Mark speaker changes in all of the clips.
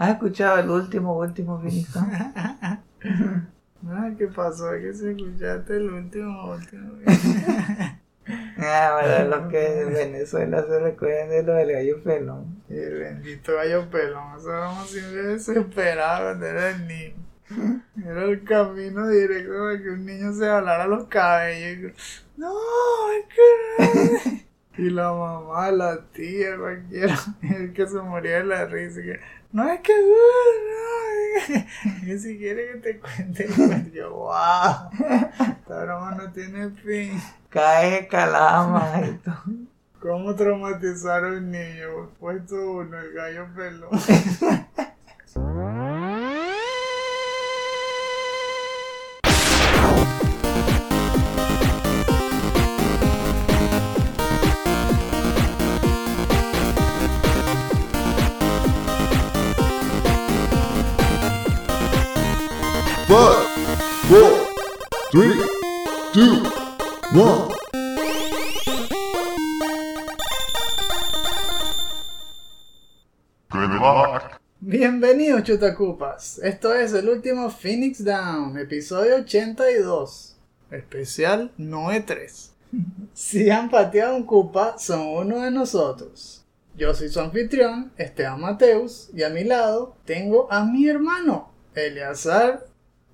Speaker 1: ¿Has escuchado el último, último Down?
Speaker 2: Ah, ¿qué pasó? Que se escuchaste el último, último.
Speaker 1: Ah, bueno, los que en Venezuela se recuerdan de lo del gallo pelón.
Speaker 2: El bendito gallo pelón. Eso éramos siempre desesperados cuando era el niño. Era el camino directo para que un niño se jalara los cabellos. y- No, es que. Y la mamá, la tía, cualquiera, el que se moría de la risa. Que, no es que no, que si quiere que te cuente, el cuento". yo, wow, esta broma no tiene fin.
Speaker 1: Cae calama todo.
Speaker 2: ¿Cómo traumatizar a un niño? Puesto uno, el gallo pelón.
Speaker 3: Five, four, three, two, one. Good luck.
Speaker 2: Bienvenidos chutacupas, esto es el último Phoenix Down, episodio 82, especial Noe 3. Si han pateado un cupa, son uno de nosotros. Yo soy su anfitrión, Esteban Mateus, y a mi lado tengo a mi hermano, Eleazar,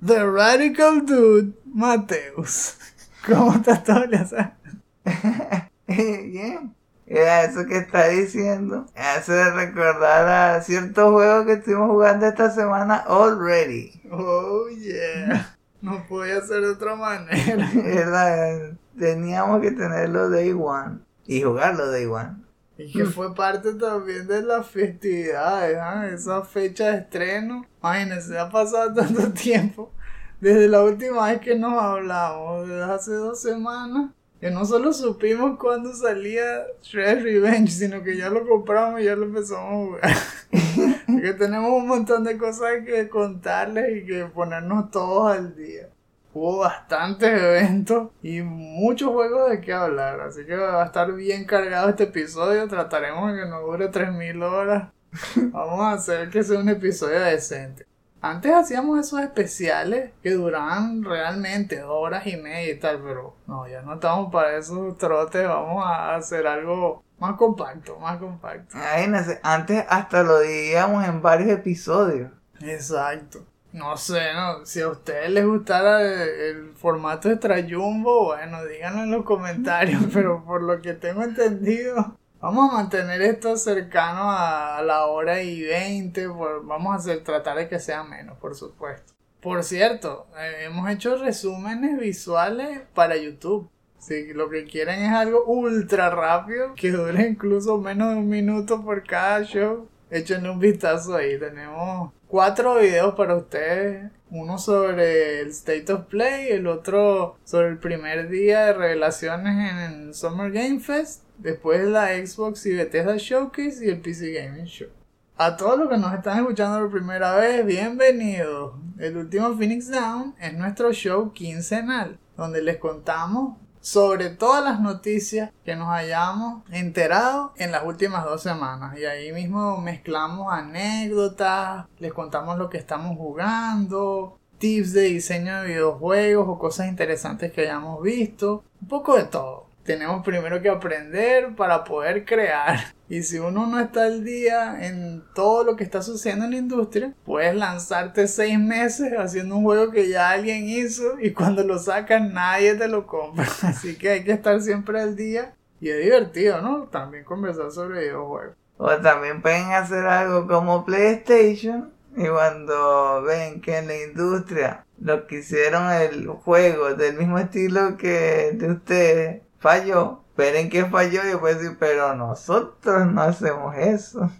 Speaker 2: The Radical Dude Mateus. ¿Cómo estás todo, Eleazar?
Speaker 1: Bien. Eso que está diciendo. Hace recordar a ciertos juegos que estuvimos jugando esta semana already.
Speaker 2: Oh yeah, no podía ser de otra manera.
Speaker 1: Era- teníamos que tenerlo day one y jugarlo day one.
Speaker 2: Y que fue parte también de las festividades, ¿ah? esa fecha de estreno. Imagínense, ha pasado tanto tiempo desde la última vez que nos hablamos, desde hace dos semanas, que no solo supimos cuándo salía Shredder's Revenge, sino que ya lo compramos y ya lo empezamos a jugar. que tenemos un montón de cosas que contarles y que ponernos todos al día. Hubo bastantes eventos y muchos juegos de qué hablar, así que va a estar bien cargado este episodio. Trataremos de que no dure 3000 horas. Vamos a hacer que sea un episodio decente. Antes hacíamos esos especiales que duraban realmente horas y media y tal, pero no, ya no estamos para esos trotes. Vamos a hacer algo más compacto, más compacto.
Speaker 1: Imagínense, antes hasta lo diríamos en varios episodios.
Speaker 2: Exacto. No sé, no, si a ustedes les gustara el, formato de Trayumbo, bueno, díganlo en los comentarios, pero por lo que tengo entendido, vamos a mantener esto cercano a, a la hora y 20, por- vamos a hacer, tratar de que sea menos, por supuesto. Por cierto, eh, hemos hecho resúmenes visuales para YouTube. Si lo que quieren es algo ultra rápido, que dure incluso menos de un minuto por cada show, échenle un vistazo ahí. Tenemos cuatro videos para ustedes. Uno sobre el State of Play, el otro sobre el primer día de revelaciones en el Summer Game Fest, después la Xbox y Bethesda Showcase y el PC Gaming Show. A todos los que nos están escuchando por primera vez, bienvenidos. El último Phoenix Down es nuestro show quincenal, donde les contamos sobre todas las noticias que nos hayamos enterado en las últimas dos semanas. Y ahí mismo mezclamos anécdotas, les contamos lo que estamos jugando, tips de diseño de videojuegos o cosas interesantes que hayamos visto, un poco de todo. Tenemos primero que aprender para poder crear. Y si uno no está al día en todo lo que está sucediendo en la industria, puedes lanzarte seis meses haciendo un juego que ya alguien hizo y cuando lo sacan nadie te lo compra. Así que hay que estar siempre al día. Y es divertido, ¿no? También conversar sobre videojuegos.
Speaker 1: O también pueden hacer algo como PlayStation y cuando ven que en la industria lo que hicieron el juego del mismo estilo que de ustedes falló, esperen que falló y después decir, pero nosotros no hacemos eso.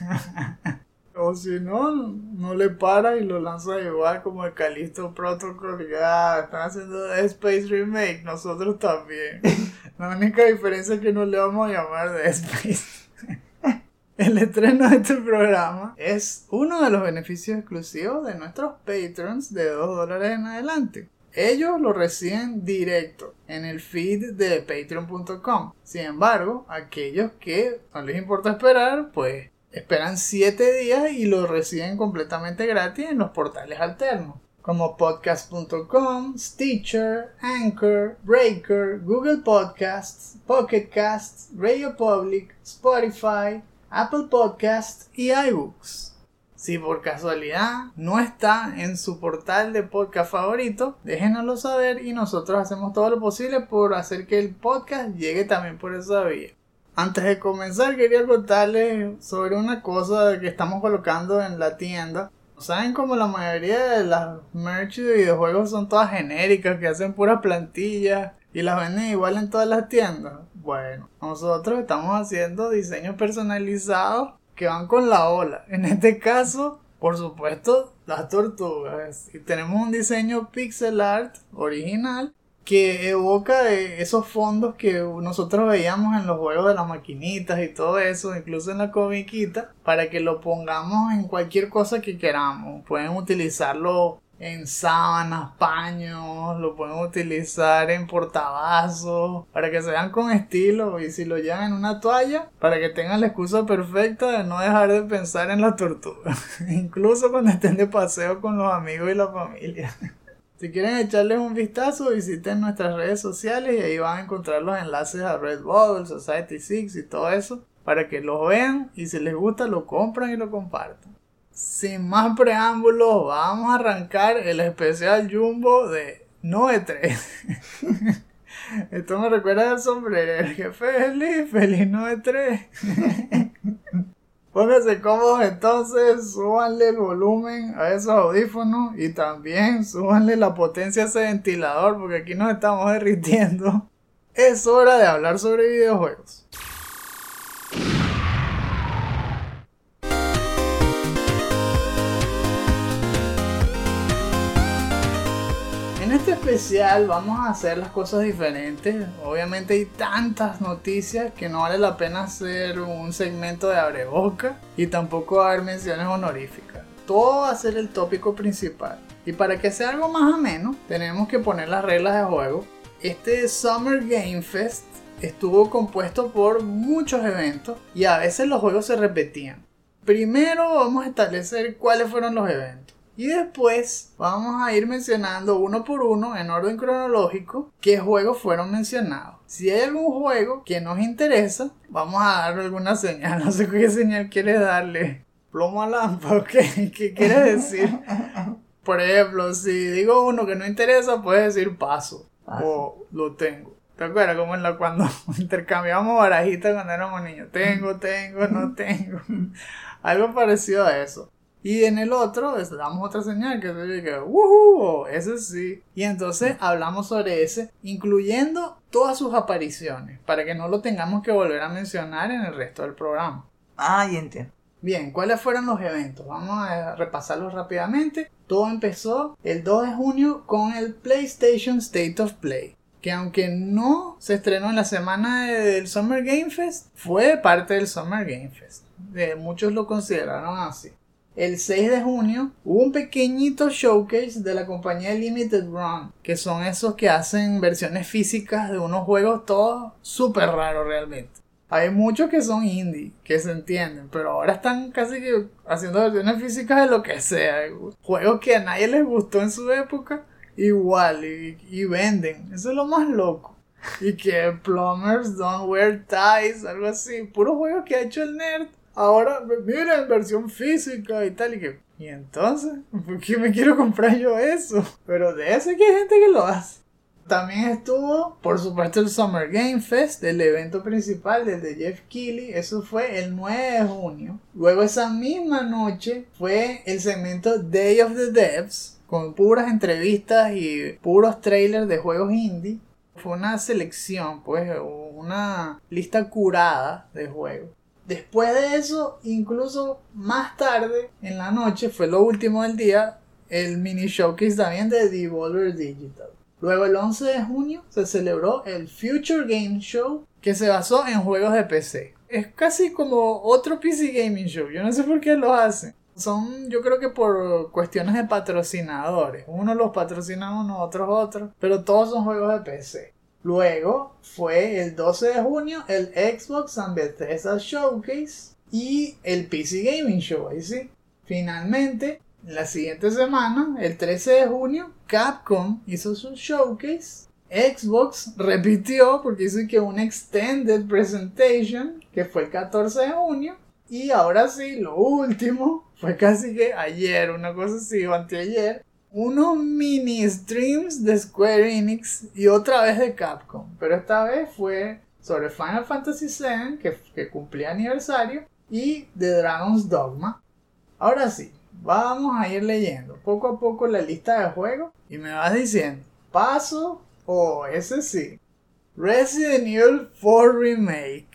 Speaker 2: O si no, no le para y lo lanza igual como el Callisto Protocol. Ya están haciendo Space Remake, nosotros también. La única diferencia es que no le vamos a llamar Dead Space. El estreno de este programa es uno de los beneficios exclusivos de nuestros patrons de 2 dólares en adelante. Ellos lo reciben directo en el feed de patreon.com. Sin embargo, aquellos que no les importa esperar, pues Esperan 7 días y lo reciben completamente gratis en los portales alternos como podcast.com, Stitcher, Anchor, Breaker, Google Podcasts, Pocket Casts, Radio Public, Spotify, Apple Podcasts y iBooks. Si por casualidad no está en su portal de podcast favorito, déjenoslo saber y nosotros hacemos todo lo posible por hacer que el podcast llegue también por esa vía. Antes de comenzar quería contarles sobre una cosa que estamos colocando en la tienda ¿Saben como la mayoría de las merch de videojuegos son todas genéricas, que hacen puras plantillas y las venden igual en todas las tiendas? Bueno, nosotros estamos haciendo diseños personalizados que van con la ola. En este caso, por supuesto, las tortugas. Y tenemos un diseño pixel art original que evoca esos fondos que nosotros veíamos en los juegos de las maquinitas y todo eso, incluso en la comiquita, para que lo pongamos en cualquier cosa que queramos. Pueden utilizarlo en sábanas, paños, lo pueden utilizar en portavasos, para que se vean con estilo y si lo llevan en una toalla, para que tengan la excusa perfecta de no dejar de pensar en la tortuga, incluso cuando estén de paseo con los amigos y la familia. Si quieren echarles un vistazo, visiten nuestras redes sociales y ahí van a encontrar los enlaces a Redbubble, Society Six y todo eso para que los vean y si les gusta lo compran y lo compartan. Sin más preámbulos, vamos a arrancar el especial Jumbo de Noe 3. Esto me recuerda al sombrero, que feliz, feliz Noe 3. Pónganse cómodos entonces, súbanle el volumen a esos audífonos y también súbanle la potencia a ese ventilador porque aquí nos estamos derritiendo. Es hora de hablar sobre videojuegos. Este especial vamos a hacer las cosas diferentes. Obviamente hay tantas noticias que no vale la pena hacer un segmento de abre boca y tampoco dar menciones honoríficas. Todo va a ser el tópico principal. Y para que sea algo más ameno, tenemos que poner las reglas de juego. Este Summer Game Fest estuvo compuesto por muchos eventos y a veces los juegos se repetían. Primero vamos a establecer cuáles fueron los eventos. Y después vamos a ir mencionando uno por uno en orden cronológico qué juegos fueron mencionados. Si hay algún juego que nos interesa, vamos a darle alguna señal. No sé qué señal quieres darle. Plomo a lámpara, ¿qué, ¿Qué quieres decir? Por ejemplo, si digo uno que no interesa, puedes decir paso. O lo tengo. ¿Te acuerdas como en la cuando intercambiamos barajitas cuando éramos niños? Tengo, tengo, no tengo. Algo parecido a eso. Y en el otro les damos otra señal que se diga, ¡Woohoo! Ese sí. Y entonces hablamos sobre ese, incluyendo todas sus apariciones, para que no lo tengamos que volver a mencionar en el resto del programa.
Speaker 1: Ah, y entiendo.
Speaker 2: Bien, ¿cuáles fueron los eventos? Vamos a repasarlos rápidamente. Todo empezó el 2 de junio con el PlayStation State of Play que aunque no se estrenó en la semana del Summer Game Fest, fue parte del Summer Game Fest. muchos lo consideraron así el 6 de junio hubo un pequeñito showcase de la compañía Limited Run, que son esos que hacen versiones físicas de unos juegos todos súper raros realmente. Hay muchos que son indie, que se entienden, pero ahora están casi que haciendo versiones físicas de lo que sea. Juegos que a nadie les gustó en su época, igual, y, venden. Eso es lo más loco. Y que Plumbers Don't Wear Ties, algo así. Puro juego que ha hecho el nerd ahora miren versión física y tal y que y entonces ¿por qué me quiero comprar yo eso? pero de eso hay gente que lo hace también estuvo, por supuesto, el Summer Game Fest, el evento principal del de Jeff Keighley. Eso fue el 9 de junio. Luego, esa misma noche, fue el segmento Day of the Devs, con puras entrevistas y puros trailers de juegos indie. Fue una selección, pues, una lista curada de juegos. Después de eso, incluso más tarde, en la noche, fue lo último del día, el mini showcase también de Devolver Digital. Luego el 11 de junio se celebró el Future Game Show que se basó en juegos de PC. Es casi como otro PC Gaming Show, yo no sé por qué lo hacen. Son, yo creo que por cuestiones de patrocinadores. Uno los patrocina uno, otros otros, pero todos son juegos de PC. Luego fue el 12 de junio el Xbox and Bethesda Showcase, y el PC Gaming Show, ahí sí. Finalmente, la siguiente semana, el 13 de junio, Capcom hizo su showcase. Xbox repitió porque hizo que un extended presentation, que fue el 14 de junio. Y ahora sí, lo último, fue casi que ayer, una cosa así, o anteayer, unos mini streams de Square Enix y otra vez de Capcom. Pero esta vez fue sobre Final Fantasy VII, que, cumplía aniversario, y de Dragon's Dogma. Ahora sí, vamos a ir leyendo poco a poco la lista de juegos y me vas diciendo, paso o ese sí. Resident Evil 4 Remake.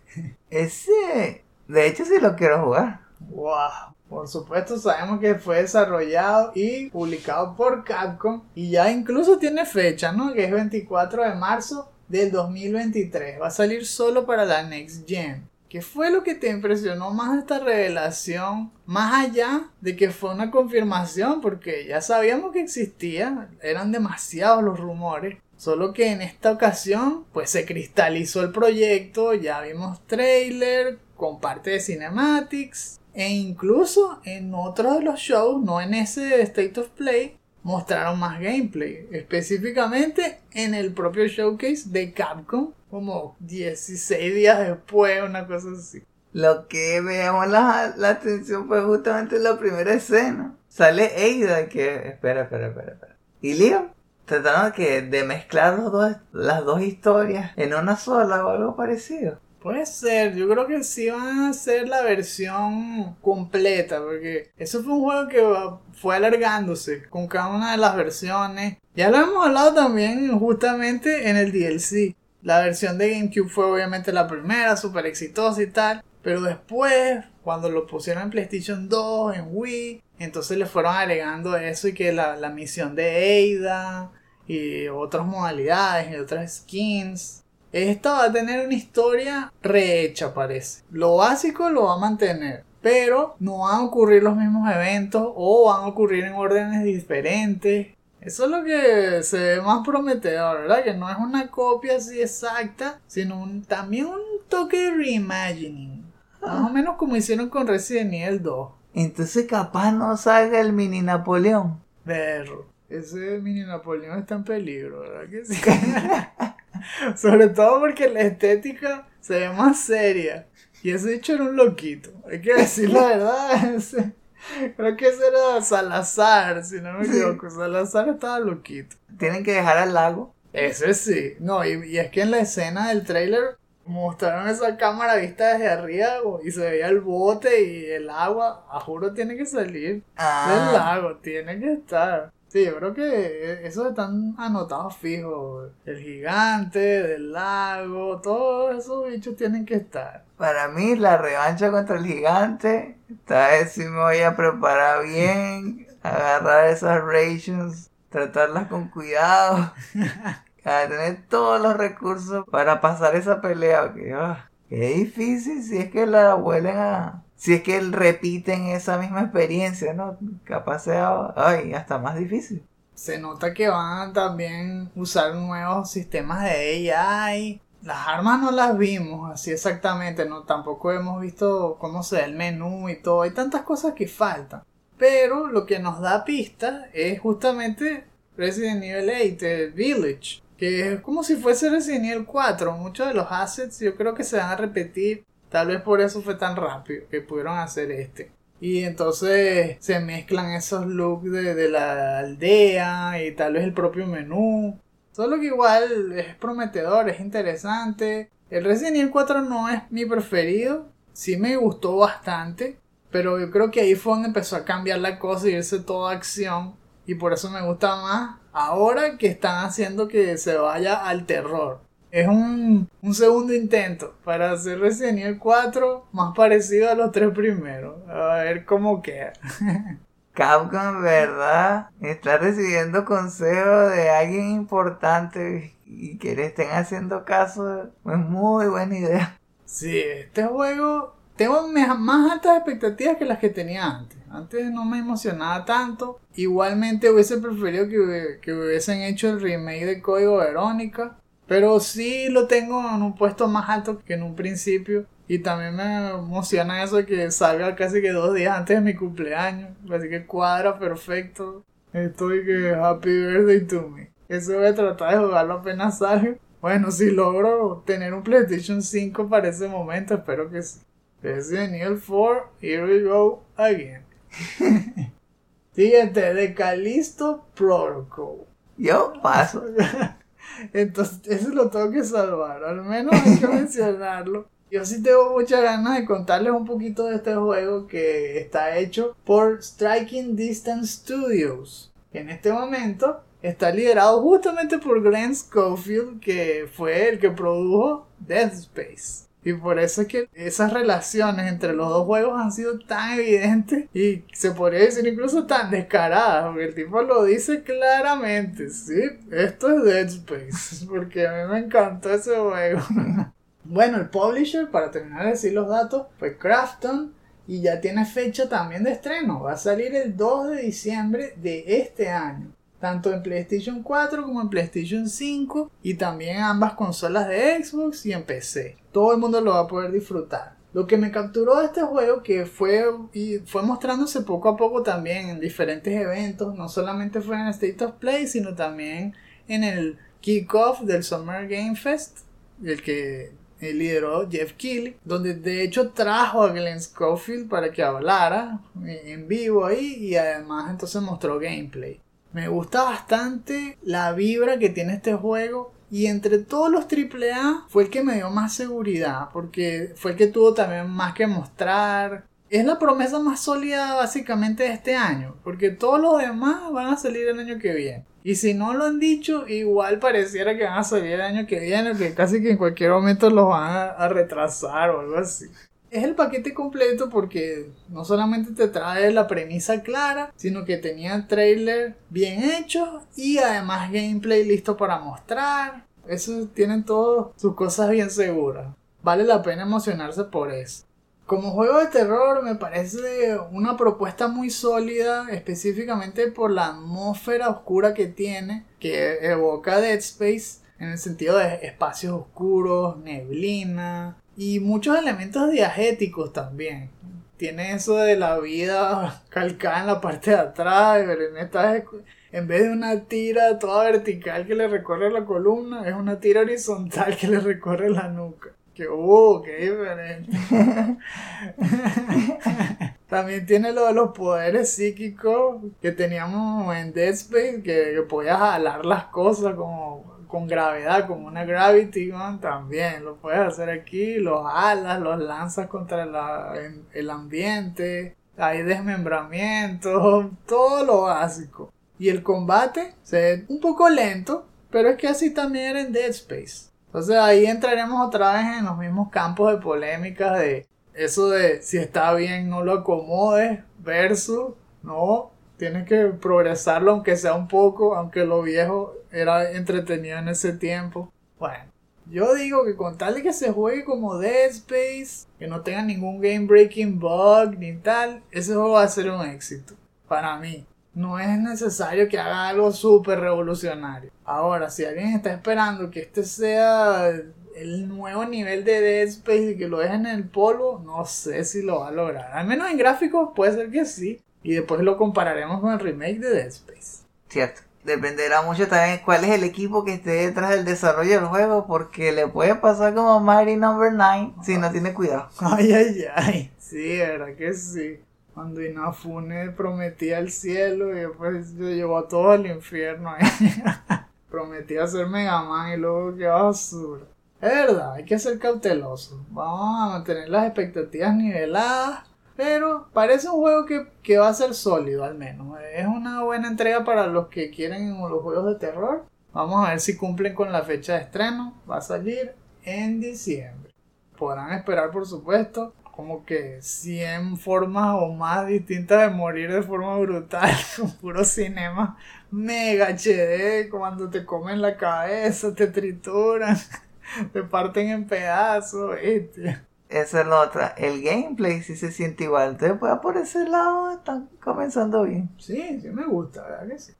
Speaker 1: Ese, de hecho, sí lo quiero jugar.
Speaker 2: Wow. Por supuesto sabemos que fue desarrollado y publicado por Capcom y ya incluso tiene fecha, ¿no? Que es 24 de marzo del 2023. Va a salir solo para la Next Gen. ¿Qué fue lo que te impresionó más de esta revelación? Más allá de que fue una confirmación, porque ya sabíamos que existía, eran demasiados los rumores. Solo que en esta ocasión, pues se cristalizó el proyecto, ya vimos trailer con parte de cinematics, e incluso en otros de los shows, no en ese State of Play, mostraron más gameplay. Específicamente en el propio showcase de Capcom, como 16 días después, una cosa así.
Speaker 1: Lo que veamos la, la atención fue justamente la primera escena. Sale Ada que... Espera, espera, espera, espera. Y Leon trataron que de mezclar los dos, las dos historias en una sola o algo parecido.
Speaker 2: Puede ser, yo creo que sí van a hacer la versión completa, porque eso fue un juego que fue alargándose con cada una de las versiones. Ya lo hemos hablado también justamente en el DLC. La versión de GameCube fue obviamente la primera, súper exitosa y tal. Pero después, cuando lo pusieron en PlayStation 2, en Wii, entonces le fueron agregando eso y que la, la misión de Ada y otras modalidades y otras skins. Esta va a tener una historia rehecha, parece. Lo básico lo va a mantener. Pero no van a ocurrir los mismos eventos o van a ocurrir en órdenes diferentes. Eso es lo que se ve más prometedor, ¿verdad? Que no es una copia así exacta, sino también un toque de reimagining. Más o menos como hicieron con Resident Evil 2.
Speaker 1: Entonces capaz no salga el mini Napoleón.
Speaker 2: Perro. Ese mini Napoleón está en peligro, ¿verdad que sí? Sobre todo porque la estética se ve más seria. Y ese hecho era un loquito. Hay que decir la verdad. Ese, creo que ese era Salazar, si no me equivoco. Salazar estaba loquito.
Speaker 1: Tienen que dejar al lago.
Speaker 2: Ese sí. No, y, y es que en la escena del trailer mostraron esa cámara vista desde arriba y se veía el bote y el agua. A juro tiene que salir
Speaker 1: Ah.
Speaker 2: del lago, tiene que estar. Sí, yo creo que esos están anotados fijos. El gigante, del lago, todos esos bichos tienen que estar.
Speaker 1: Para mí, la revancha contra el gigante. Esta vez sí me voy a preparar bien. Agarrar esas rations. Tratarlas con cuidado. A tener todos los recursos para pasar esa pelea. Que, ah, qué difícil si es que la vuelven a. Si es que repiten esa misma experiencia, ¿no? Capaz sea. Ay, hasta más difícil.
Speaker 2: Se nota que van a también usar nuevos sistemas de AI. Las armas no las vimos así exactamente, no tampoco hemos visto cómo se ve el menú y todo. Hay tantas cosas que faltan. Pero lo que nos da pistas es justamente Resident Evil 8, el Village. Que es como si fuese Resident Evil 4. Muchos de los assets yo creo que se van a repetir. Tal vez por eso fue tan rápido que pudieron hacer este. Y entonces se mezclan esos looks de, de la aldea y tal vez el propio menú. Solo que igual es prometedor, es interesante. El Resident Evil 4 no es mi preferido. Sí me gustó bastante. Pero yo creo que ahí fue donde empezó a cambiar la cosa y irse toda acción. Y por eso me gusta más ahora que están haciendo que se vaya al terror. Es un, un segundo intento para hacer Resident Evil 4 más parecido a los tres primeros. A ver cómo queda.
Speaker 1: Capcom, ¿verdad? Está recibiendo consejos de alguien importante y que le estén haciendo caso. Es muy buena idea.
Speaker 2: Sí, este juego tengo más altas expectativas que las que tenía antes. Antes no me emocionaba tanto. Igualmente hubiese preferido que, que hubiesen hecho el remake de Código Verónica. Pero sí lo tengo en un puesto más alto que en un principio. Y también me emociona eso de que salga casi que dos días antes de mi cumpleaños. Así que cuadra perfecto. Estoy que happy birthday to me. Eso voy a tratar de jugarlo apenas salga. Bueno, si logro tener un PlayStation 5 para ese momento, espero que sí. Resident Evil 4, here we go again. Siguiente, de Callisto Protocol.
Speaker 1: Yo paso.
Speaker 2: Entonces, eso lo tengo que salvar, al menos hay que mencionarlo. Yo sí tengo muchas ganas de contarles un poquito de este juego que está hecho por Striking Distance Studios. Que en este momento está liderado justamente por Glenn Schofield, que fue el que produjo Death Space. Y por eso es que esas relaciones entre los dos juegos han sido tan evidentes y se podría decir incluso tan descaradas, porque el tipo lo dice claramente, sí, esto es Dead Space, porque a mí me encantó ese juego. bueno, el publisher, para terminar de decir los datos, fue Crafton y ya tiene fecha también de estreno, va a salir el 2 de diciembre de este año tanto en PlayStation 4 como en PlayStation 5 y también ambas consolas de Xbox y en PC. Todo el mundo lo va a poder disfrutar. Lo que me capturó de este juego que fue y fue mostrándose poco a poco también en diferentes eventos, no solamente fue en State of Play, sino también en el kickoff del Summer Game Fest, el que lideró Jeff Keighley, donde de hecho trajo a Glenn Schofield para que hablara en vivo ahí y además entonces mostró gameplay. Me gusta bastante la vibra que tiene este juego. Y entre todos los AAA fue el que me dio más seguridad. Porque fue el que tuvo también más que mostrar. Es la promesa más sólida básicamente de este año. Porque todos los demás van a salir el año que viene. Y si no lo han dicho, igual pareciera que van a salir el año que viene. Que casi que en cualquier momento los van a, a retrasar o algo así es el paquete completo porque no solamente te trae la premisa clara, sino que tenía trailer bien hecho y además gameplay listo para mostrar. Eso tienen todas sus cosas bien seguras. Vale la pena emocionarse por eso. Como juego de terror me parece una propuesta muy sólida, específicamente por la atmósfera oscura que tiene, que evoca Dead Space en el sentido de espacios oscuros, neblina, y muchos elementos diagéticos también. Tiene eso de la vida calcada en la parte de atrás, pero en vez de una tira toda vertical que le recorre la columna, es una tira horizontal que le recorre la nuca. Que, uh, qué diferente. También tiene lo de los poderes psíquicos que teníamos en Dead Space, que, que podías jalar las cosas como con gravedad, como una Gravity también lo puedes hacer aquí, los alas, los lanzas contra el ambiente, hay desmembramiento, todo lo básico. Y el combate se ve un poco lento, pero es que así también era en Dead Space. Entonces ahí entraremos otra vez en los mismos campos de polémica de eso de si está bien no lo acomodes versus no tienes que progresarlo aunque sea un poco, aunque lo viejo era entretenido en ese tiempo. Bueno, yo digo que con tal de que se juegue como Dead Space, que no tenga ningún game breaking bug ni tal, ese juego va a ser un éxito. Para mí. No es necesario que haga algo súper revolucionario. Ahora, si alguien está esperando que este sea el nuevo nivel de Dead Space y que lo dejen en el polvo, no sé si lo va a lograr. Al menos en gráficos puede ser que sí. Y después lo compararemos con el remake de Dead Space.
Speaker 1: Cierto. Dependerá mucho también cuál es el equipo que esté detrás del desarrollo del juego, porque le puede pasar como Mighty Number no. 9 si no tiene cuidado.
Speaker 2: Ay, ay, ay. Sí, verdad que sí. Cuando Inafune prometía el cielo y después lo llevó a todo al infierno. prometía ser Mega Man y luego qué basura. Es verdad, hay que ser cauteloso. Vamos a mantener las expectativas niveladas pero parece un juego que, va a ser sólido al menos. Es una buena entrega para los que quieren los juegos de terror. Vamos a ver si cumplen con la fecha de estreno. Va a salir en diciembre. Podrán esperar, por supuesto, como que 100 formas o más distintas de morir de forma brutal. Con puro cinema mega HD. Cuando te comen la cabeza, te trituran, te parten en pedazos. Este.
Speaker 1: Esa es la otra. El gameplay sí se siente igual. Entonces, pues por ese lado están comenzando bien.
Speaker 2: Sí, sí me gusta, ¿verdad que sí?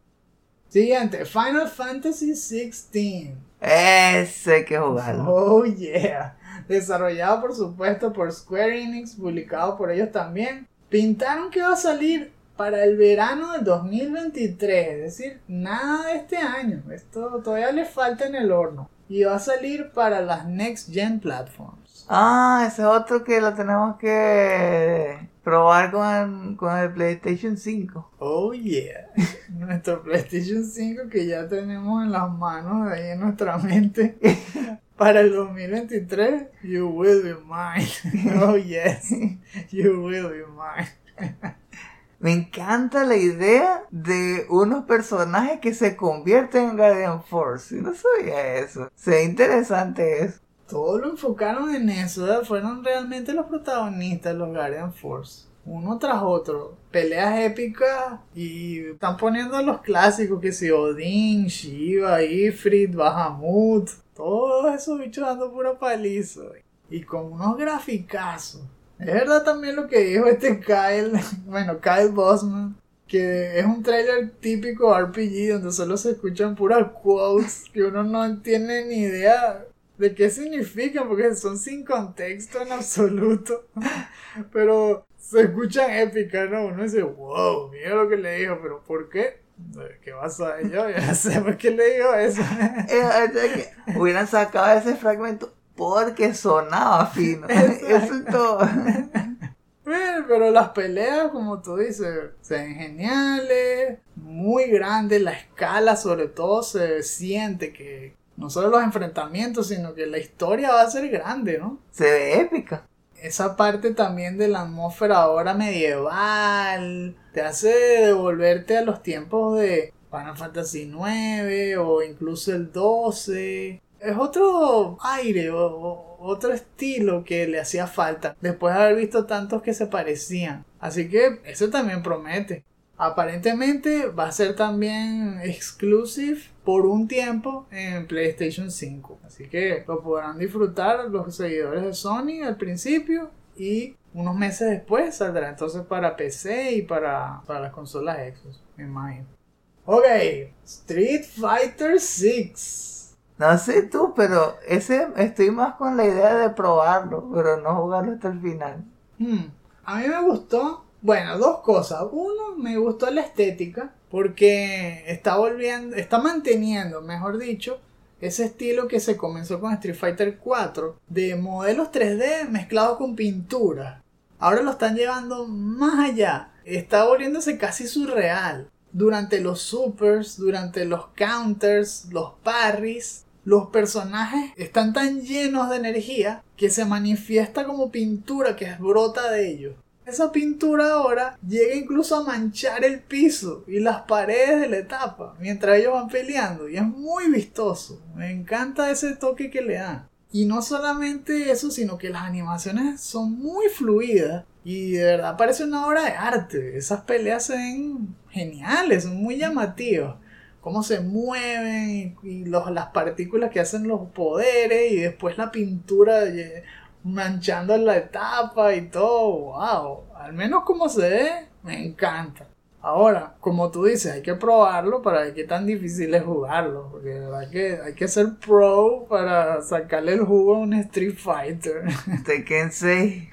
Speaker 2: Siguiente, Final Fantasy XVI.
Speaker 1: Ese hay que jugarlo.
Speaker 2: Oh, yeah. desarrollado por supuesto por Square Enix, publicado por ellos también. Pintaron que va a salir para el verano del 2023, es decir, nada de este año. Esto todavía le falta en el horno. Y va a salir para las Next Gen Platforms.
Speaker 1: Ah, ese es otro que lo tenemos que probar con, con el PlayStation 5.
Speaker 2: Oh yeah. Nuestro PlayStation 5 que ya tenemos en las manos, ahí en nuestra mente. Para el 2023, you will be mine. Oh yes, you will be mine.
Speaker 1: Me encanta la idea de unos personajes que se convierten en Guardian Force. Yo no sabía eso. Se ve interesante eso.
Speaker 2: Todo lo enfocaron en eso, fueron realmente los protagonistas, los Guardian Force. Uno tras otro. Peleas épicas y están poniendo los clásicos que si Odín, Shiva, Ifrit, Bahamut. Todos esos bichos dando puro palizo. Y con unos graficazos. Es verdad también lo que dijo este Kyle, bueno, Kyle Bosman, que es un trailer típico RPG donde solo se escuchan puras quotes que uno no entiende ni idea de qué significan porque son sin contexto en absoluto. Pero se escuchan épicas, ¿no? Uno dice, wow, mira lo que le dijo, pero ¿por qué? ¿Qué pasa? Yo ya sé por qué le dijo eso.
Speaker 1: Eh, hubieran sacado ese fragmento porque sonaba fino. Eso es todo.
Speaker 2: pero las peleas, como tú dices, se ven geniales, muy grandes, la escala sobre todo se siente que no solo los enfrentamientos, sino que la historia va a ser grande, ¿no?
Speaker 1: Se ve épica.
Speaker 2: Esa parte también de la atmósfera ahora medieval te hace devolverte a los tiempos de Final Fantasy IX o incluso el 12 es otro aire o, otro estilo que le hacía falta después de haber visto tantos que se parecían. Así que eso también promete. Aparentemente va a ser también exclusive por un tiempo en PlayStation 5. Así que lo podrán disfrutar los seguidores de Sony al principio y unos meses después saldrá entonces para PC y para, para las consolas Xbox, me imagino. Ok, Street Fighter 6.
Speaker 1: No sé tú, pero ese estoy más con la idea de probarlo, pero no jugarlo hasta el final.
Speaker 2: Hmm. A mí me gustó, bueno, dos cosas. Uno, me gustó la estética, porque está volviendo, está manteniendo, mejor dicho, ese estilo que se comenzó con Street Fighter 4, de modelos 3D mezclados con pintura. Ahora lo están llevando más allá. Está volviéndose casi surreal. Durante los supers, durante los counters, los parries, los personajes están tan llenos de energía que se manifiesta como pintura que brota de ellos. Esa pintura ahora llega incluso a manchar el piso y las paredes de la etapa mientras ellos van peleando y es muy vistoso. Me encanta ese toque que le dan. Y no solamente eso, sino que las animaciones son muy fluidas y de verdad parece una obra de arte. Esas peleas se ven geniales, son muy llamativas cómo se mueven y, las partículas que hacen los poderes y después la pintura manchando la etapa y todo, wow, al menos como se ve, me encanta. Ahora, como tú dices, hay que probarlo para ver qué tan difícil es jugarlo, porque de verdad que hay que ser pro para sacarle el jugo a un Street Fighter.
Speaker 1: Tekken 6.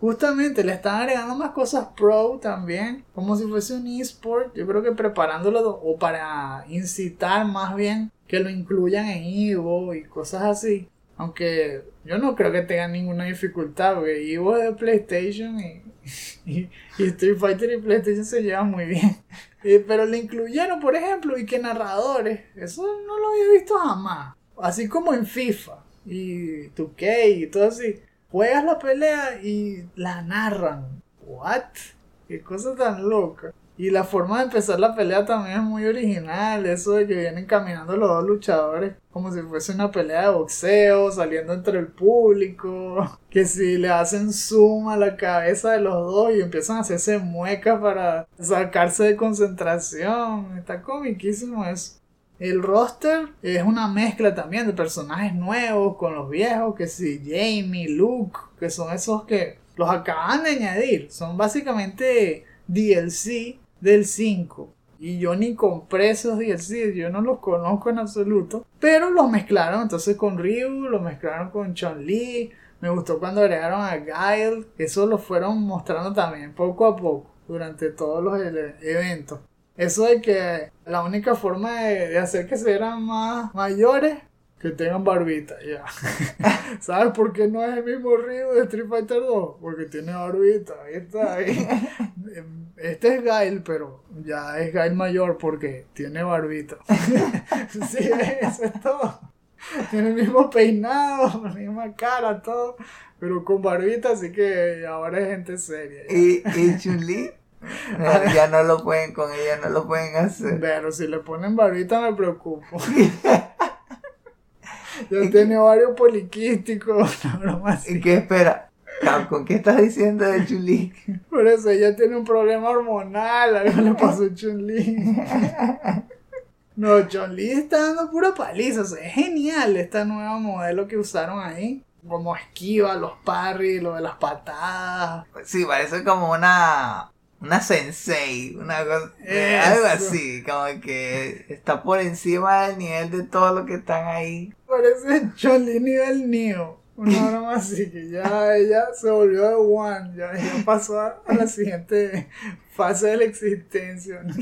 Speaker 2: Justamente le están agregando más cosas pro también, como si fuese un eSport. Yo creo que preparándolo o para incitar más bien que lo incluyan en Evo y cosas así. Aunque yo no creo que tengan ninguna dificultad, porque es de PlayStation y, Street Fighter y PlayStation se llevan muy bien. pero le incluyeron, por ejemplo, y que narradores. Eso no lo había visto jamás. Así como en FIFA y 2K y todo así juegas la pelea y la narran. ¿What? Qué cosa tan loca. Y la forma de empezar la pelea también es muy original. Eso de que vienen caminando los dos luchadores como si fuese una pelea de boxeo, saliendo entre el público. Que si le hacen zoom a la cabeza de los dos y empiezan a hacerse muecas para sacarse de concentración. Está comiquísimo eso. El roster es una mezcla también de personajes nuevos con los viejos, que si Jamie, Luke, que son esos que los acaban de añadir. Son básicamente DLC del 5. Y yo ni compré esos DLCs, yo no los conozco en absoluto. Pero los mezclaron entonces con Ryu, los mezclaron con Chun-Li. Me gustó cuando agregaron a Guile. Eso lo fueron mostrando también poco a poco durante todos los ele- eventos. Eso de que la única forma de, de hacer que se más mayores que tengan barbita, ya. ¿Sabes por qué no es el mismo Ryu de Street Fighter 2? Porque tiene barbita, ahí está. ahí. Este es Gail, pero ya es Gail mayor porque tiene barbita. sí, eso es todo. Tiene el mismo peinado, la misma cara, todo, pero con barbita, así que ahora es gente seria. ya.
Speaker 1: Y, y Chun-Li, no, ya no lo pueden con ella, no lo pueden hacer.
Speaker 2: Pero si le ponen barbita me preocupo. Yo tiene ovario poliquísticos, una broma así.
Speaker 1: ¿Y qué espera? Capcom, ¿qué estás diciendo de Chun-Li?
Speaker 2: Por eso ella tiene un problema hormonal, algo le pasó a Chun-Li. No, Chun-Li está dando pura paliza, o sea, es genial esta nueva modelo que usaron ahí. Como esquiva, los parry, lo de las patadas.
Speaker 1: Sí, parece como una. Una sensei, una cosa.
Speaker 2: Eso.
Speaker 1: Algo así, como que está por encima del nivel de todo lo que están ahí.
Speaker 2: Parece Chun-Li nivel Neo. Una broma así, que ya ella se volvió de One, ya, ya pasó a, a la siguiente fase de la existencia. ¿no?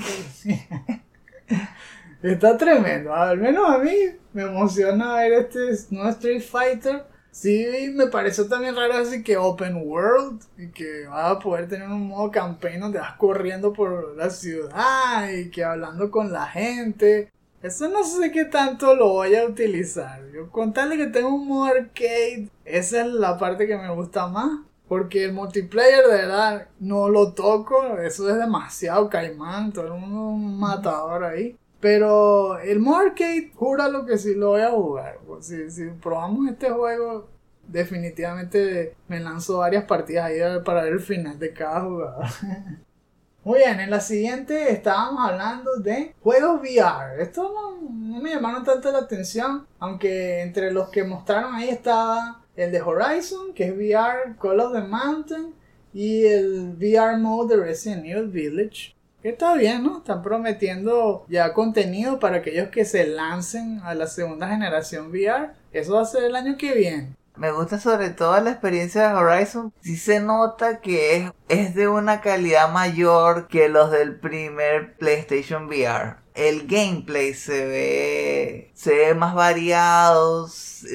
Speaker 2: Está tremendo, al menos a mí me emociona ver este nuevo Street Fighter. Sí, me pareció también raro así que open world y que vas a poder tener un modo campaign donde vas corriendo por la ciudad y que hablando con la gente. Eso no sé qué tanto lo voy a utilizar. Yo contarle que tengo un modo arcade, esa es la parte que me gusta más. Porque el multiplayer de verdad no lo toco, eso es demasiado caimán, todo el mundo es un matador ahí. Pero el modo arcade, júralo que sí lo voy a jugar. Pues Si, si probamos este juego, definitivamente me lanzo varias partidas ahí para ver el final de cada jugador. Muy bien, en la siguiente estábamos hablando de juegos VR. Estos no, no me llamaron tanto la atención, aunque entre los que mostraron ahí estaba el de Horizon, que es VR, Call of the Mountain, y el VR mode de Resident Evil Village. Que está bien, ¿no? Están prometiendo ya contenido para aquellos que se lancen a la segunda generación VR. Eso va a ser el año que viene.
Speaker 1: Me gusta sobre todo la experiencia de Horizon. Sí se nota que es, de una calidad mayor que los del primer PlayStation VR. El gameplay se ve, se ve más variado,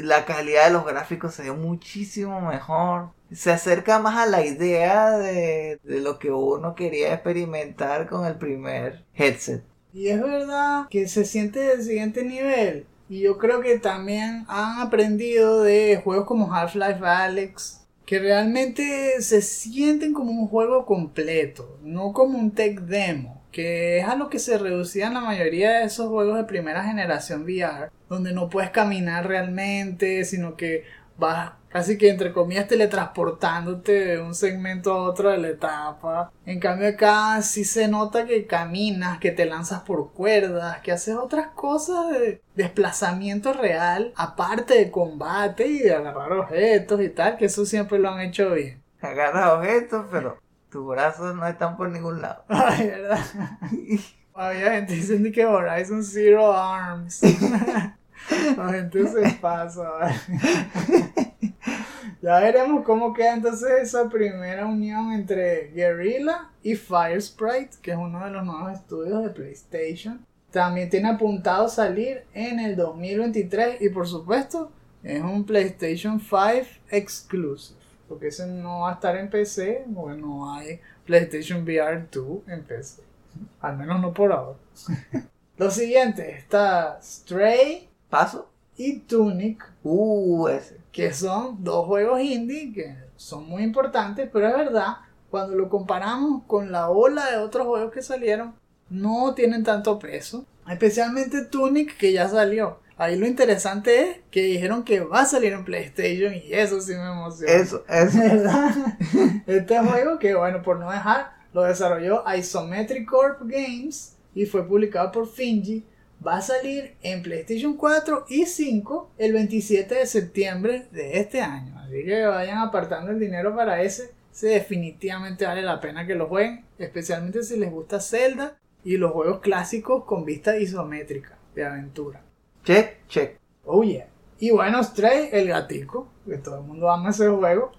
Speaker 1: la calidad de los gráficos se ve muchísimo mejor. Se acerca más a la idea de, de lo que uno quería experimentar con el primer headset.
Speaker 2: Y es verdad que se siente del siguiente nivel. Y yo creo que también han aprendido de juegos como Half-Life Alyx, que realmente se sienten como un juego completo, no como un tech demo, que es a lo que se reducían la mayoría de esos juegos de primera generación VR, donde no puedes caminar realmente, sino que vas casi que entre comillas teletransportándote de un segmento a otro de la etapa. En cambio acá sí se nota que caminas, que te lanzas por cuerdas, que haces otras cosas de desplazamiento real, aparte de combate y de agarrar objetos y tal, que eso siempre lo han hecho bien.
Speaker 1: Agarras objetos, pero tus brazos no están por ningún lado.
Speaker 2: Ay, ¿verdad? Había gente diciendo que Horizon Zero Arms. La gente se pasa. Ya veremos cómo queda entonces esa primera unión entre Guerrilla y Fire Sprite, que es uno de los nuevos estudios de PlayStation. También tiene apuntado salir en el 2023 y por supuesto es un PlayStation 5 exclusive. Porque ese no va a estar en PC, porque no hay PlayStation VR 2 en PC. Al menos no por ahora. Lo siguiente está Stray
Speaker 1: Paso.
Speaker 2: y Tunic,
Speaker 1: Uh, ese.
Speaker 2: Que son dos juegos indie que son muy importantes, pero es verdad, cuando lo comparamos con la ola de otros juegos que salieron, no tienen tanto peso. Especialmente Tunic, que ya salió. Ahí lo interesante es que dijeron que va a salir en PlayStation y eso sí me emociona.
Speaker 1: Eso, eso.
Speaker 2: ¿Verdad? Este juego que, bueno, por no dejar, lo desarrolló Isometric Corp Games y fue publicado por Finji. Va a salir en PlayStation 4 y 5 el 27 de septiembre de este año. Así que vayan apartando el dinero para ese. Ese definitivamente vale la pena que lo jueguen, especialmente si les gusta Zelda y los juegos clásicos con vista isométrica de aventura.
Speaker 1: Check, check.
Speaker 2: Oh yeah. Y bueno, Stray, el gatico, que todo el mundo ama ese juego.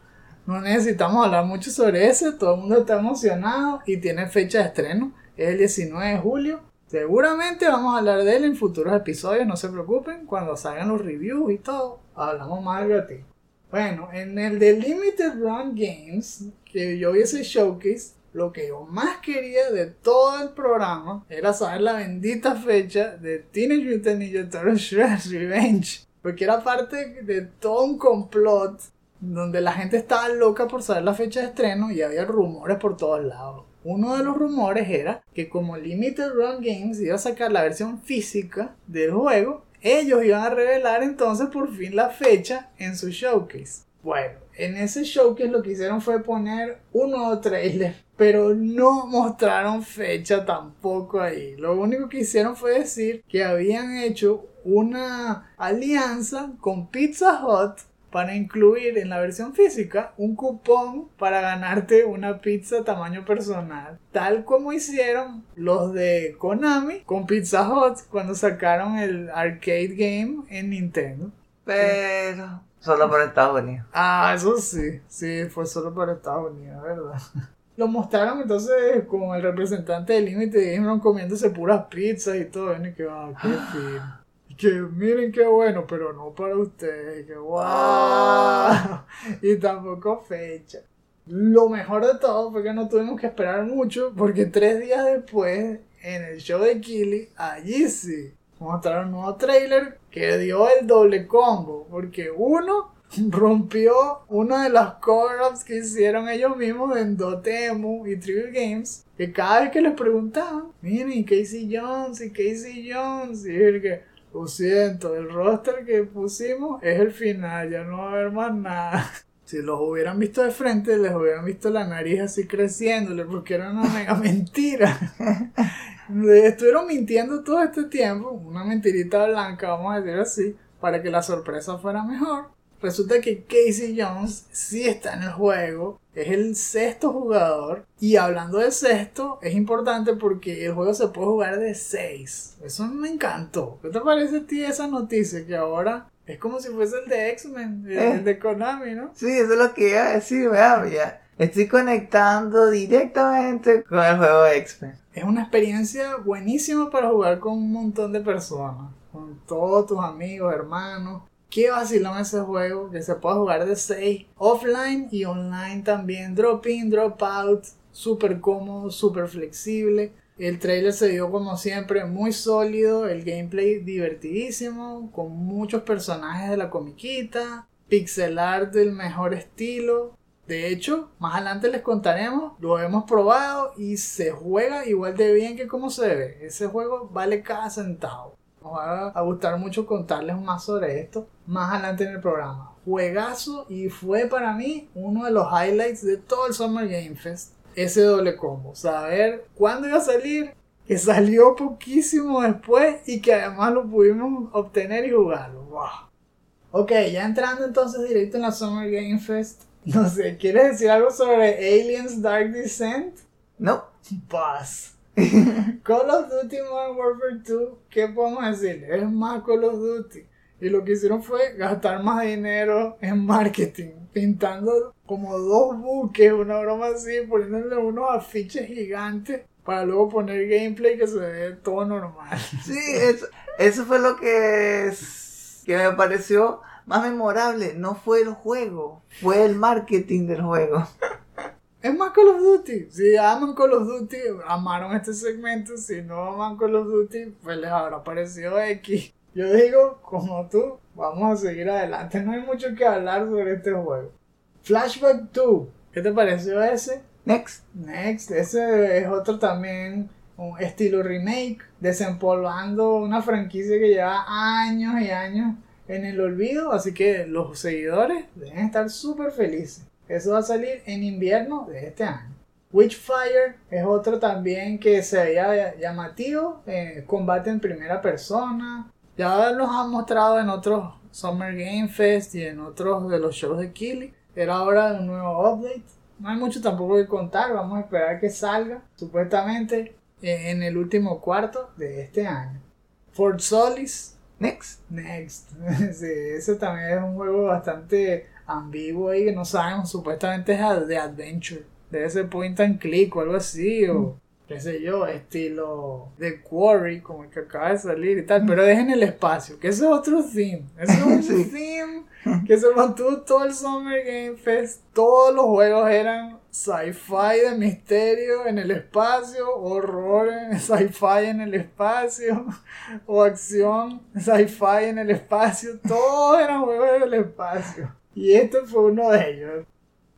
Speaker 2: No necesitamos hablar mucho sobre ese, todo el mundo está emocionado y tiene fecha de estreno, es el 19 de julio. Seguramente vamos a hablar de él en futuros episodios, no se preocupen, cuando salgan los reviews y todo, hablamos más del gatico. Bueno, en el de Limited Run Games, que yo vi ese showcase, lo que yo más quería de todo el programa era saber la bendita fecha de Teenage Mutant Ninja Turtles Shredder's Revenge. Porque era parte de todo un complot donde la gente estaba loca por saber la fecha de estreno y había rumores por todos lados. Uno de los rumores era que como Limited Run Games iba a sacar la versión física del juego, ellos iban a revelar entonces por fin la fecha en su showcase. Bueno, en ese showcase lo que hicieron fue poner un nuevo trailer, pero no mostraron fecha tampoco ahí. Lo único que hicieron fue decir que habían hecho una alianza con Pizza Hut para incluir en la versión física un cupón para ganarte una pizza tamaño personal, tal como hicieron los de Konami con Pizza Hut cuando sacaron el arcade game en Nintendo.
Speaker 1: Pero solo por Estados Unidos.
Speaker 2: Ah, eso sí, sí, fue solo para Estados Unidos, ¿verdad? Lo mostraron entonces con el representante del Límite Game comiéndose puras pizzas y todo, y que, ah, qué fin. Que miren qué bueno, pero no para ustedes, que wow. Y tampoco fecha. Lo mejor de todo fue que no tuvimos que esperar mucho, porque tres días después, en el show de Kili, allí sí, mostraron un nuevo trailer que dio el doble combo, porque uno rompió una de las cover-ups que hicieron ellos mismos en Dotemu y Trivial Games, que cada vez que les preguntaban, miren, Casey Jones, y Casey Jones, y que, lo siento, el roster que pusimos es el final, ya no va a haber más nada. Si los hubieran visto de frente, les hubieran visto la nariz así creciéndole, porque era una mega mentira. Estuvieron mintiendo todo este tiempo, una mentirita blanca, vamos a decir así, para que la sorpresa fuera mejor. Resulta que Casey Jones sí está en el juego, es el sexto jugador. Y hablando de sexto, es importante porque el juego se puede jugar de seis. Eso me encantó. ¿Qué te parece a ti esa noticia? Que ahora es como si fuese el de X-Men, el,
Speaker 1: Eh.
Speaker 2: el de Konami, ¿no?
Speaker 1: Sí, eso es lo que iba a decir, vea, ya. Estoy conectando directamente con el juego X-Men.
Speaker 2: Es una experiencia buenísima para jugar con un montón de personas. Con todos tus amigos, hermanos. Qué vacilón ese juego, que se puede jugar de 6 offline y online también. Drop in, drop out, súper cómodo, súper flexible. El trailer se dio como siempre muy sólido, el gameplay divertidísimo, con muchos personajes de la comiquita, pixel art del mejor estilo. De hecho, más adelante les contaremos, lo hemos probado y se juega igual de bien que como se ve. Ese juego vale cada centavo. Nos va a gustar mucho contarles más sobre esto más adelante en el programa. Juegazo y fue para mí uno de los highlights de todo el Summer Game Fest. Ese doble combo. Saber cuándo iba a salir, que salió poquísimo después y que además lo pudimos obtener y jugarlo. ¡Wow! Ok, ya entrando entonces directo en la Summer Game Fest. No sé, ¿quieres decir algo sobre Aliens Dark Descent?
Speaker 1: No,
Speaker 2: Paz. Call of Duty Modern Warfare 2, ¿qué podemos decir? Es más Call of Duty. Y lo que hicieron fue gastar más dinero en marketing, pintando como dos buques, una broma así, poniéndole unos afiches gigantes para luego poner gameplay que se ve todo normal.
Speaker 1: sí, eso, fue lo que, que me pareció más memorable. No fue el juego, fue el marketing del juego.
Speaker 2: Es más Call of Duty. Si aman Call of Duty, amaron este segmento. Si no aman Call of Duty, pues les habrá parecido X. Yo digo, como tú, vamos a seguir adelante. No hay mucho que hablar sobre este juego. Flashback 2. ¿Qué te pareció ese?
Speaker 1: Next.
Speaker 2: Next, ese es otro también un estilo remake, desempolvando una franquicia que lleva años y años en el olvido, así que los seguidores deben estar súper felices. Eso va a salir en invierno de este año. Witchfire es otro también que se veía llamativo, eh, combate en primera persona. Ya los han mostrado en otros Summer Game Fest y en otros de los shows de Kili. Era hora de un nuevo update. No hay mucho tampoco que contar, vamos a esperar que salga, supuestamente. eh, en el último cuarto de este año. Fort Solis,
Speaker 1: Next.
Speaker 2: Next. sí, ese también es un juego bastante ambiguo ahí que no sabemos, supuestamente es de adventure. Debe ser point and click o algo así, o qué sé yo, estilo de Quarry, como el que acaba de salir y tal, pero es en el espacio, que ese es otro theme. Ese es un
Speaker 1: Sí.
Speaker 2: theme que se mantuvo todo el Summer Game Fest. Todos los juegos eran sci-fi de misterio en el espacio, horror en sci-fi en el espacio, o acción sci-fi en el espacio. Todos eran juegos en el espacio. Y este fue uno de ellos.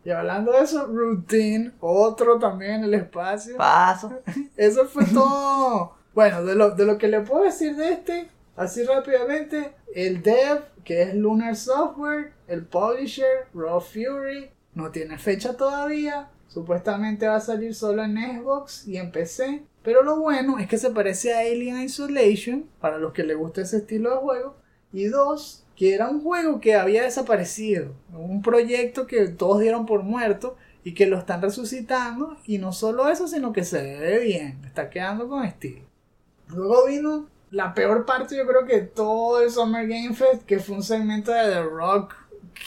Speaker 2: Y hablando de eso, Routine, otro también en el espacio.
Speaker 1: Paso.
Speaker 2: Eso fue todo. Bueno, de lo, de lo que le puedo decir de este, así rápidamente, el dev, que es Lunar Software, el publisher, Raw Fury, no tiene fecha todavía. Supuestamente va a salir solo en Xbox y en PC. Pero lo bueno es que se parece a Alien Isolation, para los que les gusta ese estilo de juego. Y dos, que era un juego que había desaparecido. Un proyecto que todos dieron por muerto y que lo están resucitando. Y no solo eso, sino que se ve bien. Está quedando con estilo. Luego vino la peor parte, yo creo que todo el Summer Game Fest, que fue un segmento de The Rock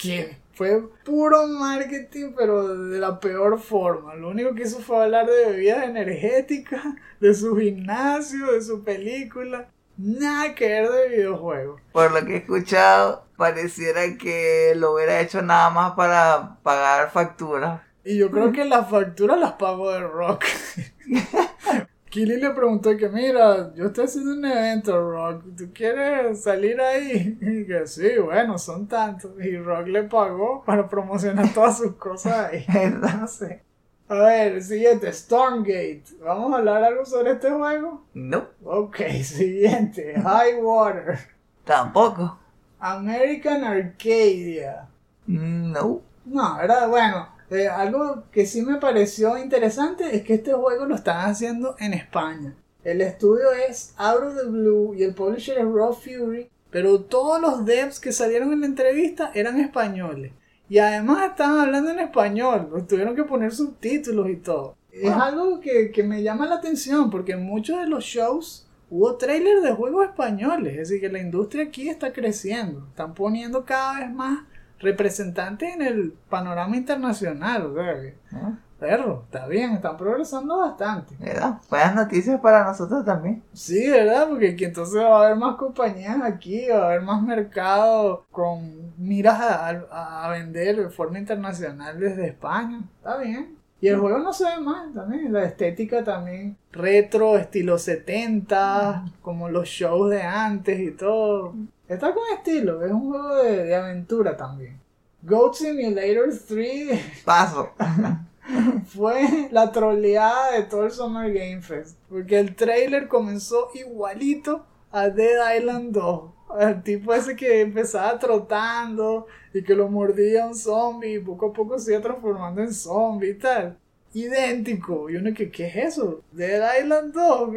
Speaker 2: que fue puro marketing, pero de la peor forma. Lo único que hizo fue hablar de bebidas energéticas, de su gimnasio, de su película. Nada que ver de videojuegos.
Speaker 1: Por lo que he escuchado, pareciera que lo hubiera hecho nada más para pagar facturas.
Speaker 2: Y yo creo que las facturas las pagó The Rock. Kili le preguntó que mira, yo estoy haciendo un evento, Rock, ¿tú quieres salir ahí? Y que sí, bueno, son tantos. Y Rock le pagó para promocionar todas sus cosas ahí. No sé. A ver, siguiente, Stormgate. ¿Vamos a hablar algo sobre este juego?
Speaker 1: No,
Speaker 2: Ok, siguiente, High Water.
Speaker 1: tampoco.
Speaker 2: American Arcadia.
Speaker 1: No.
Speaker 2: No, ¿verdad? Bueno, eh, algo que sí me pareció interesante es que este juego lo están haciendo en España. El estudio es Out of the Blue y el publisher es Raw Fury, pero todos los devs que salieron en la entrevista eran españoles. Y además estaban hablando en español, tuvieron que poner subtítulos y todo. Es algo que, que me llama la atención porque en muchos de los shows hubo trailers de juegos españoles, es decir, que la industria aquí está creciendo, están poniendo cada vez más representantes en el panorama internacional, o sea, que,
Speaker 1: ¿no?
Speaker 2: Perro, está bien, están progresando bastante.
Speaker 1: ¿Verdad? Buenas noticias para nosotros también.
Speaker 2: Sí, ¿verdad? Porque aquí entonces va a haber más compañías aquí, va a haber más mercado con miras a, a- a vender de forma internacional desde España. Está bien. Y el juego no se ve mal también, la estética también retro, estilo 70, como los shows de antes y todo. Está con estilo, es un juego de, de aventura también. Goat Simulator 3
Speaker 1: Paso.
Speaker 2: fue la troleada de todo el Summer Game Fest. Porque el trailer comenzó igualito a Dead Island 2. El tipo ese que empezaba trotando y que lo mordía un zombie y poco a poco se iba transformando en zombie y tal. Idéntico. Y uno que, ¿qué es eso? Dead Island 2.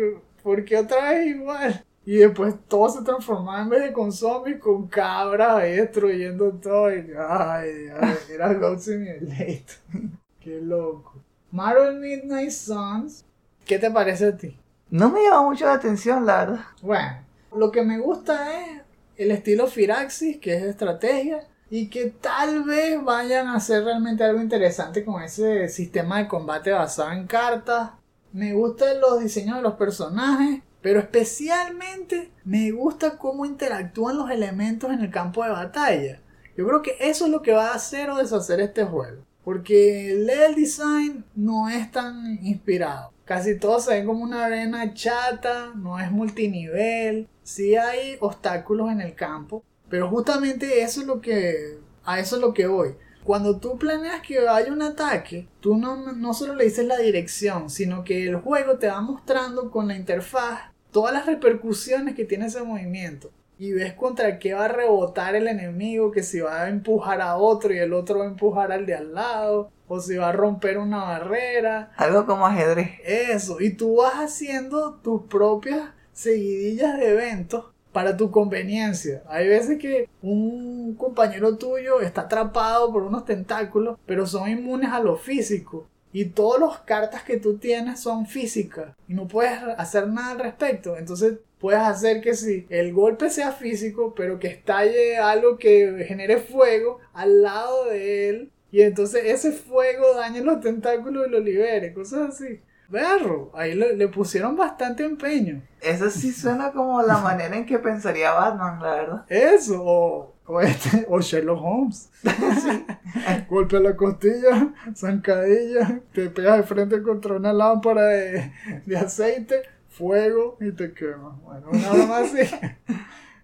Speaker 2: ¿Por qué otra vez igual? Y después todo se transformaba en vez de con zombies, con cabras destruyendo todo. Y, ay, Dios, era Ghost Simulator. Qué loco. Marvel Midnight Suns. ¿Qué te parece a ti?
Speaker 1: No me llama mucho la atención, la verdad.
Speaker 2: Bueno, lo que me gusta es el estilo Firaxis, que es de estrategia, y que tal vez vayan a hacer realmente algo interesante con ese sistema de combate basado en cartas. Me gustan los diseños de los personajes, pero especialmente me gusta cómo interactúan los elementos en el campo de batalla. Yo creo que eso es lo que va a hacer o deshacer este juego. Porque el level design no es tan inspirado. Casi todo se ve como una arena chata, no es multinivel. Sí hay obstáculos en el campo, pero justamente eso es lo que a eso es lo que voy. Cuando tú planeas que haya un ataque, tú no, no solo le dices la dirección, sino que el juego te va mostrando con la interfaz todas las repercusiones que tiene ese movimiento. Y ves contra qué va a rebotar el enemigo, que si va a empujar a otro y el otro va a empujar al de al lado, o si va a romper una barrera.
Speaker 1: Algo como ajedrez.
Speaker 2: Eso, y tú vas haciendo tus propias seguidillas de eventos para tu conveniencia. Hay veces que un compañero tuyo está atrapado por unos tentáculos, pero son inmunes a lo físico. y todas las cartas que tú tienes son físicas y no puedes hacer nada al respecto. Entonces puedes hacer que si el golpe sea físico, pero que estalle algo que genere fuego al lado de él y entonces ese fuego daña los tentáculos y lo libere, cosas así. Berro, ahí le, le pusieron bastante empeño.
Speaker 1: Eso sí suena como la manera en que pensaría Batman, la verdad.
Speaker 2: Eso, o, o este, o Sherlock Holmes. Golpe a la costilla, zancadilla, te pegas de frente contra una lámpara de, de aceite, fuego y te quemas. Bueno, nada más así.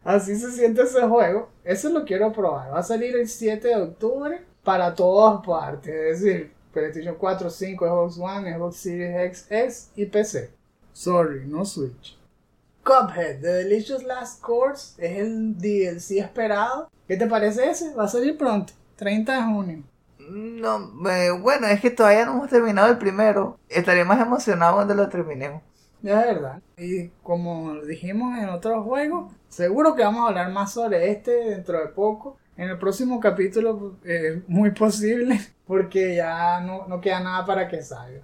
Speaker 2: Así se siente ese juego. Eso lo quiero probar. Va a salir el 7 de octubre para todas partes. Es decir, PlayStation 4, 5, Xbox One, Xbox Series X, y PC. Sorry, no Switch. Cuphead, The Delicious Last Course, es el DLC esperado. ¿Qué te parece ese? Va a salir pronto, 30 de junio.
Speaker 1: No, eh, bueno, es que todavía no hemos terminado el primero. Estaré más emocionado cuando lo terminemos.
Speaker 2: Ya es verdad. Y como dijimos en otros juegos, seguro que vamos a hablar más sobre este dentro de poco. En el próximo capítulo es muy posible porque ya no, no queda nada para que salga.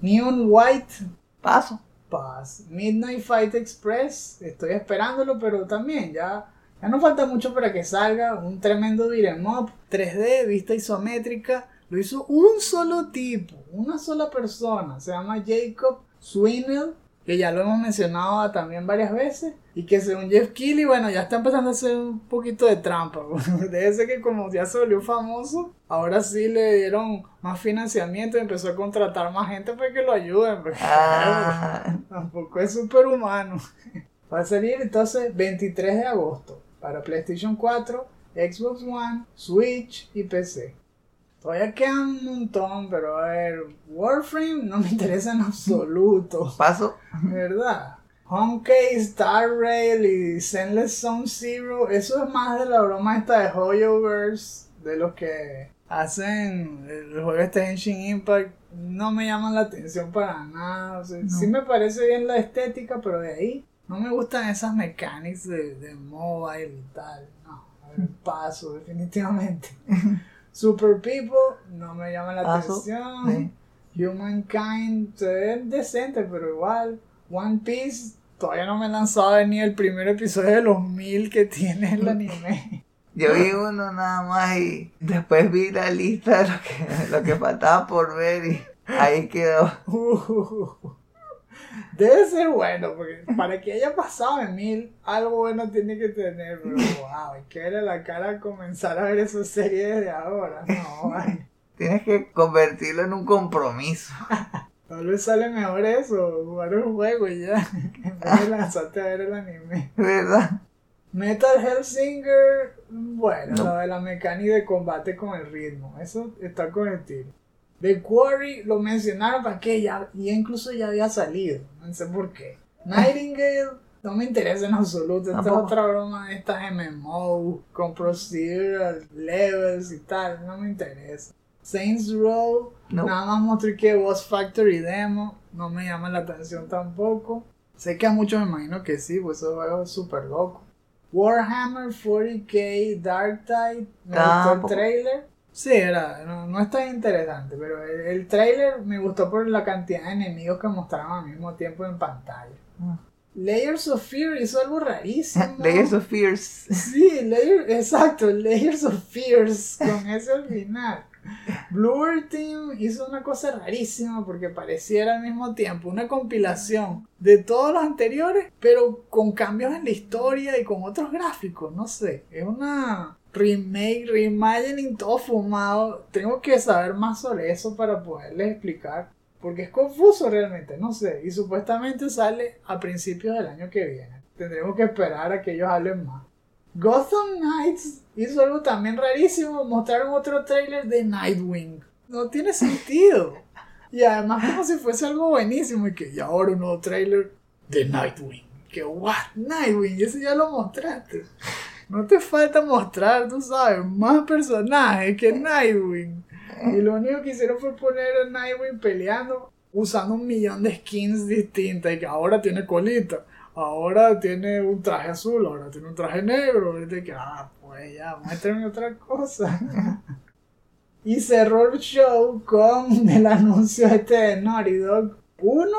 Speaker 2: Neon White
Speaker 1: Paso.
Speaker 2: Pass. Midnight Fight Express, estoy esperándolo, pero también ya, ya no falta mucho para que salga. Un tremendo beat'em up, 3D, vista isométrica. Lo hizo un solo tipo, una sola persona. Se llama Jacob Swinell, que ya lo hemos mencionado también varias veces. Y que según Jeff Keighley, bueno, ya está empezando a hacer un poquito de trampa. Debe ser que como ya se volvió famoso, ahora sí le dieron más financiamiento y empezó a contratar más gente para que lo ayuden. porque,
Speaker 1: Ah.
Speaker 2: Tampoco es superhumano. Va a salir entonces 23 de agosto para PlayStation 4, Xbox One, Switch y PC. Todavía quedan un montón, pero a ver, Warframe no me interesa en absoluto,
Speaker 1: Paso.
Speaker 2: ¿verdad? Homecase, Star Rail y Zenless Zone Zero, eso es más de la broma esta de Hoyoverse, de los que hacen el juego este Genshin Impact, no me llaman la atención para nada. O sea, Sí me parece bien la estética, pero de ahí no me gustan esas mechanics de, de mobile y tal. No, a ver, paso, definitivamente. Super People no me llama la atención. Humankind se ve decente, pero igual. One Piece todavía no me he lanzado ni el primer episodio de los mil que tiene el anime.
Speaker 1: Yo vi uno nada más y después vi la lista de lo que, lo que faltaba por ver y ahí quedó.
Speaker 2: Uh, debe ser bueno, porque para que haya pasado de mil, algo bueno tiene que tener. Pero wow, hay que verle la cara comenzar a ver esa serie desde ahora. No.
Speaker 1: Tienes que convertirlo en un compromiso.
Speaker 2: Tal vez sale mejor eso, jugar un juego y ya, en vez de lanzarte a ver el anime.
Speaker 1: ¿Verdad?
Speaker 2: Metal Hellsinger, bueno,
Speaker 1: No.
Speaker 2: lo de la mecánica de combate con el ritmo, eso está con el tiro. The Quarry lo mencionaron para que ya, ya incluso ya había salido, no sé por qué. Nightingale no me interesa en absoluto, esta es
Speaker 1: Tampoco.
Speaker 2: otra broma de estas MMO con procedural levels y tal, no me interesa. Saints Row,
Speaker 1: No.
Speaker 2: nada más mostré que Boss Factory Demo, no me llama la atención tampoco. Sé que a muchos me imagino que sí, pues juego es súper loco. Warhammer 40k Dark Tide, me gustó el trailer. Sí, era, no, no es tan interesante, pero el, el trailer me gustó por la cantidad de enemigos que mostraron al mismo tiempo en pantalla.
Speaker 1: Ah.
Speaker 2: Layers of Fear hizo algo rarísimo.
Speaker 1: Layers of Fears.
Speaker 2: Sí, layer, exacto, Layers of Fears, con ese al final. Bluer Team hizo una cosa rarísima porque pareciera al mismo tiempo una compilación de todos los anteriores, pero con cambios en la historia y con otros gráficos, no sé. Es una remake, reimagining, todo fumado. Tengo que saber más sobre eso para poderles explicar. Porque es confuso realmente, no sé. Y supuestamente sale a principios del año que viene. Tendremos que esperar a que ellos hablen más. Gotham Knights hizo algo también rarísimo. Mostraron otro trailer de Nightwing. No tiene sentido. Y además como si fuese algo buenísimo. Y que y ahora un nuevo trailer de Nightwing. Que what? Nightwing, ese ya lo mostraste. No te falta mostrar, tú sabes, más personajes que Nightwing. Y lo único que hicieron fue poner a Nightwing peleando usando un millón de skins distintas. Y que ahora tiene colita, ahora tiene un traje azul, ahora tiene un traje negro. Ahorita que, ah, pues ya, muéstrame otra cosa. Y cerró el show con el anuncio este de Naughty Dog 1,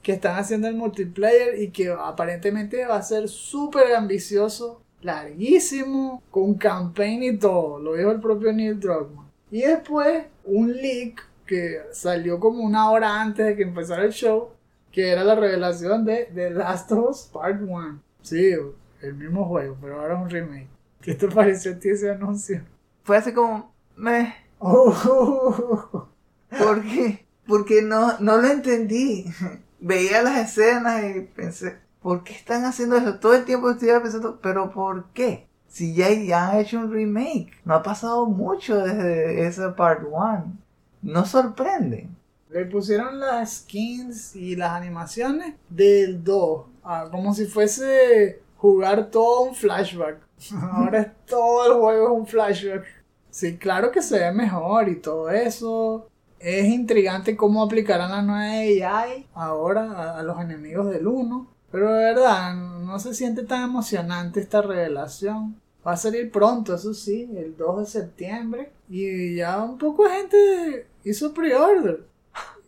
Speaker 2: que están haciendo el multiplayer y que aparentemente va a ser súper ambicioso, larguísimo, con campaign y todo, lo dijo el propio Neil Druckmann. Y después un leak que salió como una hora antes de que empezara el show, que era la revelación de The Last of Us Part 1. Sí, el mismo juego, pero ahora es un remake. ¿Qué te pareció a ti ese anuncio?
Speaker 1: Fue así como, me,
Speaker 2: Oh,
Speaker 1: ¿por qué? Porque no, no lo entendí. Veía las escenas y pensé, ¿por qué están haciendo eso? Todo el tiempo estoy pensando, ¿pero por qué? Si ya, ya han hecho un remake, no ha pasado mucho desde ese part 1. No sorprende.
Speaker 2: Le pusieron las skins y las animaciones del 2, ah, como si fuese jugar todo un flashback. Ahora es todo el juego es un flashback. Sí, claro que se ve mejor y todo eso. Es intrigante cómo aplicarán la nueva AI ahora a, a los enemigos del 1. Pero de verdad, no se siente tan emocionante esta revelación. Va a salir pronto, eso sí, el 2 de septiembre. Y ya un poco de gente hizo pre-order.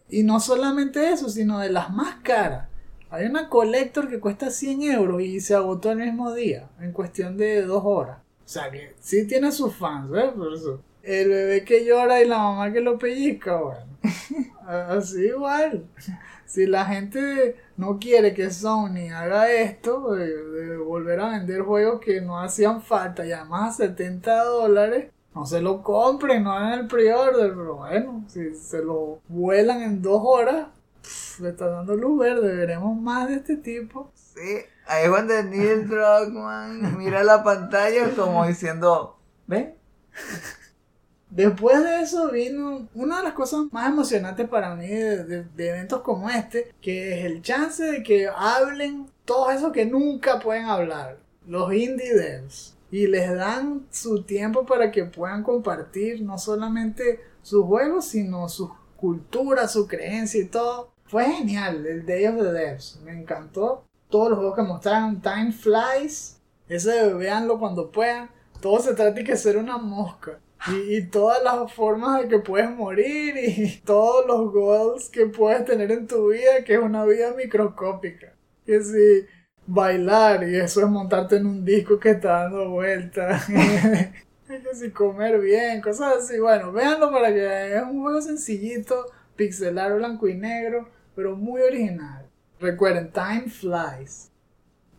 Speaker 2: Y no solamente eso, sino de las más caras. Hay una collector que cuesta 100 euros y se agotó el mismo día, en cuestión de dos horas. O sea que sí tiene sus fans, ¿ves? Por eso. El bebé que llora y la mamá que lo pellizca, bueno. Así igual. Si la gente no quiere que Sony haga esto, de, volver a vender juegos que no hacían falta y además a 70 dólares, no se lo compren, no hagan el pre-order, pero bueno, si se lo vuelan en dos horas, pff, le está dando luz verde, veremos más de este tipo.
Speaker 1: Sí, ahí es cuando Neil Druckmann mira la pantalla como diciendo, ¿ven?
Speaker 2: Después de eso vino una de las cosas más emocionantes para mí de, de- de eventos como este, que es el chance de que hablen todo eso que nunca pueden hablar, los indie devs, y les dan su tiempo para que puedan compartir no solamente sus juegos, sino su cultura, su creencia y todo. Fue genial el Day of the Devs, me encantó. Todos los juegos que mostraron, Time Flies, ese véanlo cuando puedan. Todo se trata de que ser una mosca. Y, y todas las formas de que puedes morir y todos los goals que puedes tener en tu vida, que es una vida microscópica. Que si bailar y eso es montarte en un disco que está dando vueltas. que si comer bien, cosas así. Bueno, véanlo para que es un juego sencillito, pixelar blanco y negro, pero muy original. Recuerden, Time Flies.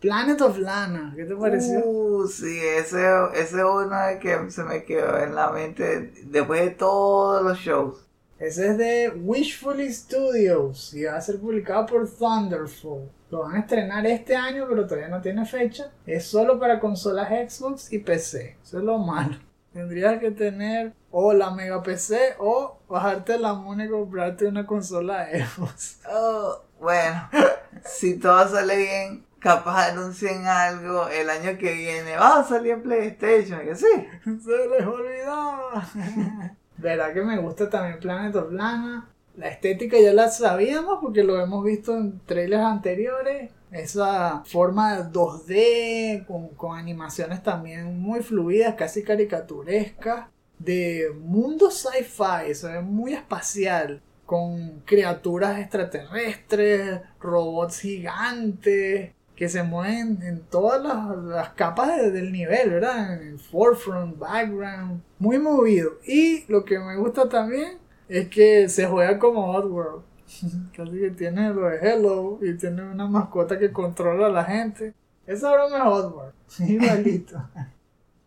Speaker 2: Planet of Lana, ¿qué te pareció?
Speaker 1: Uh, sí, ese, ese es uno que se me quedó en la mente después de todos los shows.
Speaker 2: Ese es de Wishfully Studios y va a ser publicado por Thunderful. Lo van a estrenar este año, pero todavía no tiene fecha. Es solo para consolas Xbox y PC. Eso es lo malo. Tendrías que tener o la Mega PC o bajarte la mona y comprarte una consola Xbox.
Speaker 1: Oh, bueno, si todo sale bien, capaz anuncien algo el año que viene. Va a salir en PlayStation, que sí.
Speaker 2: Se les olvidaba. Verdad que me gusta también Planet of Lana. La estética ya la sabíamos porque lo hemos visto en trailers anteriores. Esa forma 2D con, con animaciones también muy fluidas, casi caricaturescas. De mundo sci-fi, se ve muy espacial. Con criaturas extraterrestres, robots gigantes que se mueven en todas las, las capas de- del nivel, ¿verdad? En el forefront, background, muy movido. Y lo que me gusta también es que se juega como Oddworld. Casi que tiene lo de Hello y tiene una mascota que controla a la gente. Esa broma es Oddworld. Igualito.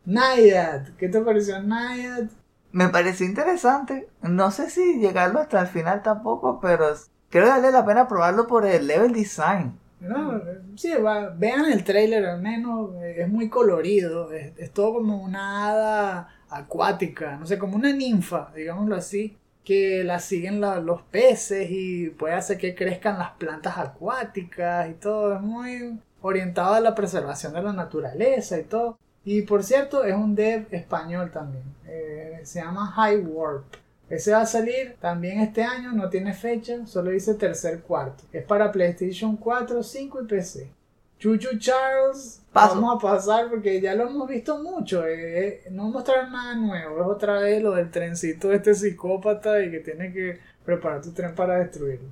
Speaker 2: Naiad, ¿qué te pareció Naiad?
Speaker 1: Me pareció interesante. No sé si llegarlo hasta el final tampoco, pero creo que vale la pena probarlo por el level design.
Speaker 2: No, sí, va- vean el trailer al menos, eh, es muy colorido, es, es todo como una hada acuática, no sé, como una ninfa, digámoslo así, que la siguen la- los peces y puede hacer que crezcan las plantas acuáticas y todo, es muy orientado a la preservación de la naturaleza y todo. Y por cierto, es un dev español también, eh, se llama High Warp. Ese va a salir también este año, no tiene fecha, solo dice tercer cuarto. Es para PlayStation 4, 5 y PC. Chuchu Charles,
Speaker 1: Paso.
Speaker 2: vamos a pasar porque ya lo hemos visto mucho. eh, eh, no mostraron nada nuevo. Es otra vez lo del trencito de este psicópata y que tiene que preparar tu tren para destruirlo.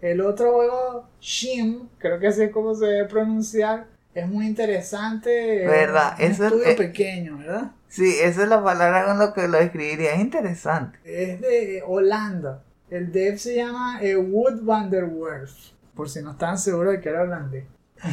Speaker 2: El otro juego, Shim, creo que así es como se debe pronunciar, es muy interesante. es
Speaker 1: ¿Verdad?
Speaker 2: Un
Speaker 1: es-
Speaker 2: estudio
Speaker 1: eh,
Speaker 2: pequeño, ¿verdad?
Speaker 1: Sí, esa es la palabra con la que lo escribiría. Es interesante.
Speaker 2: Es de Holanda. El dev se llama eh, Wood van por si no estaban seguros de que era holandés.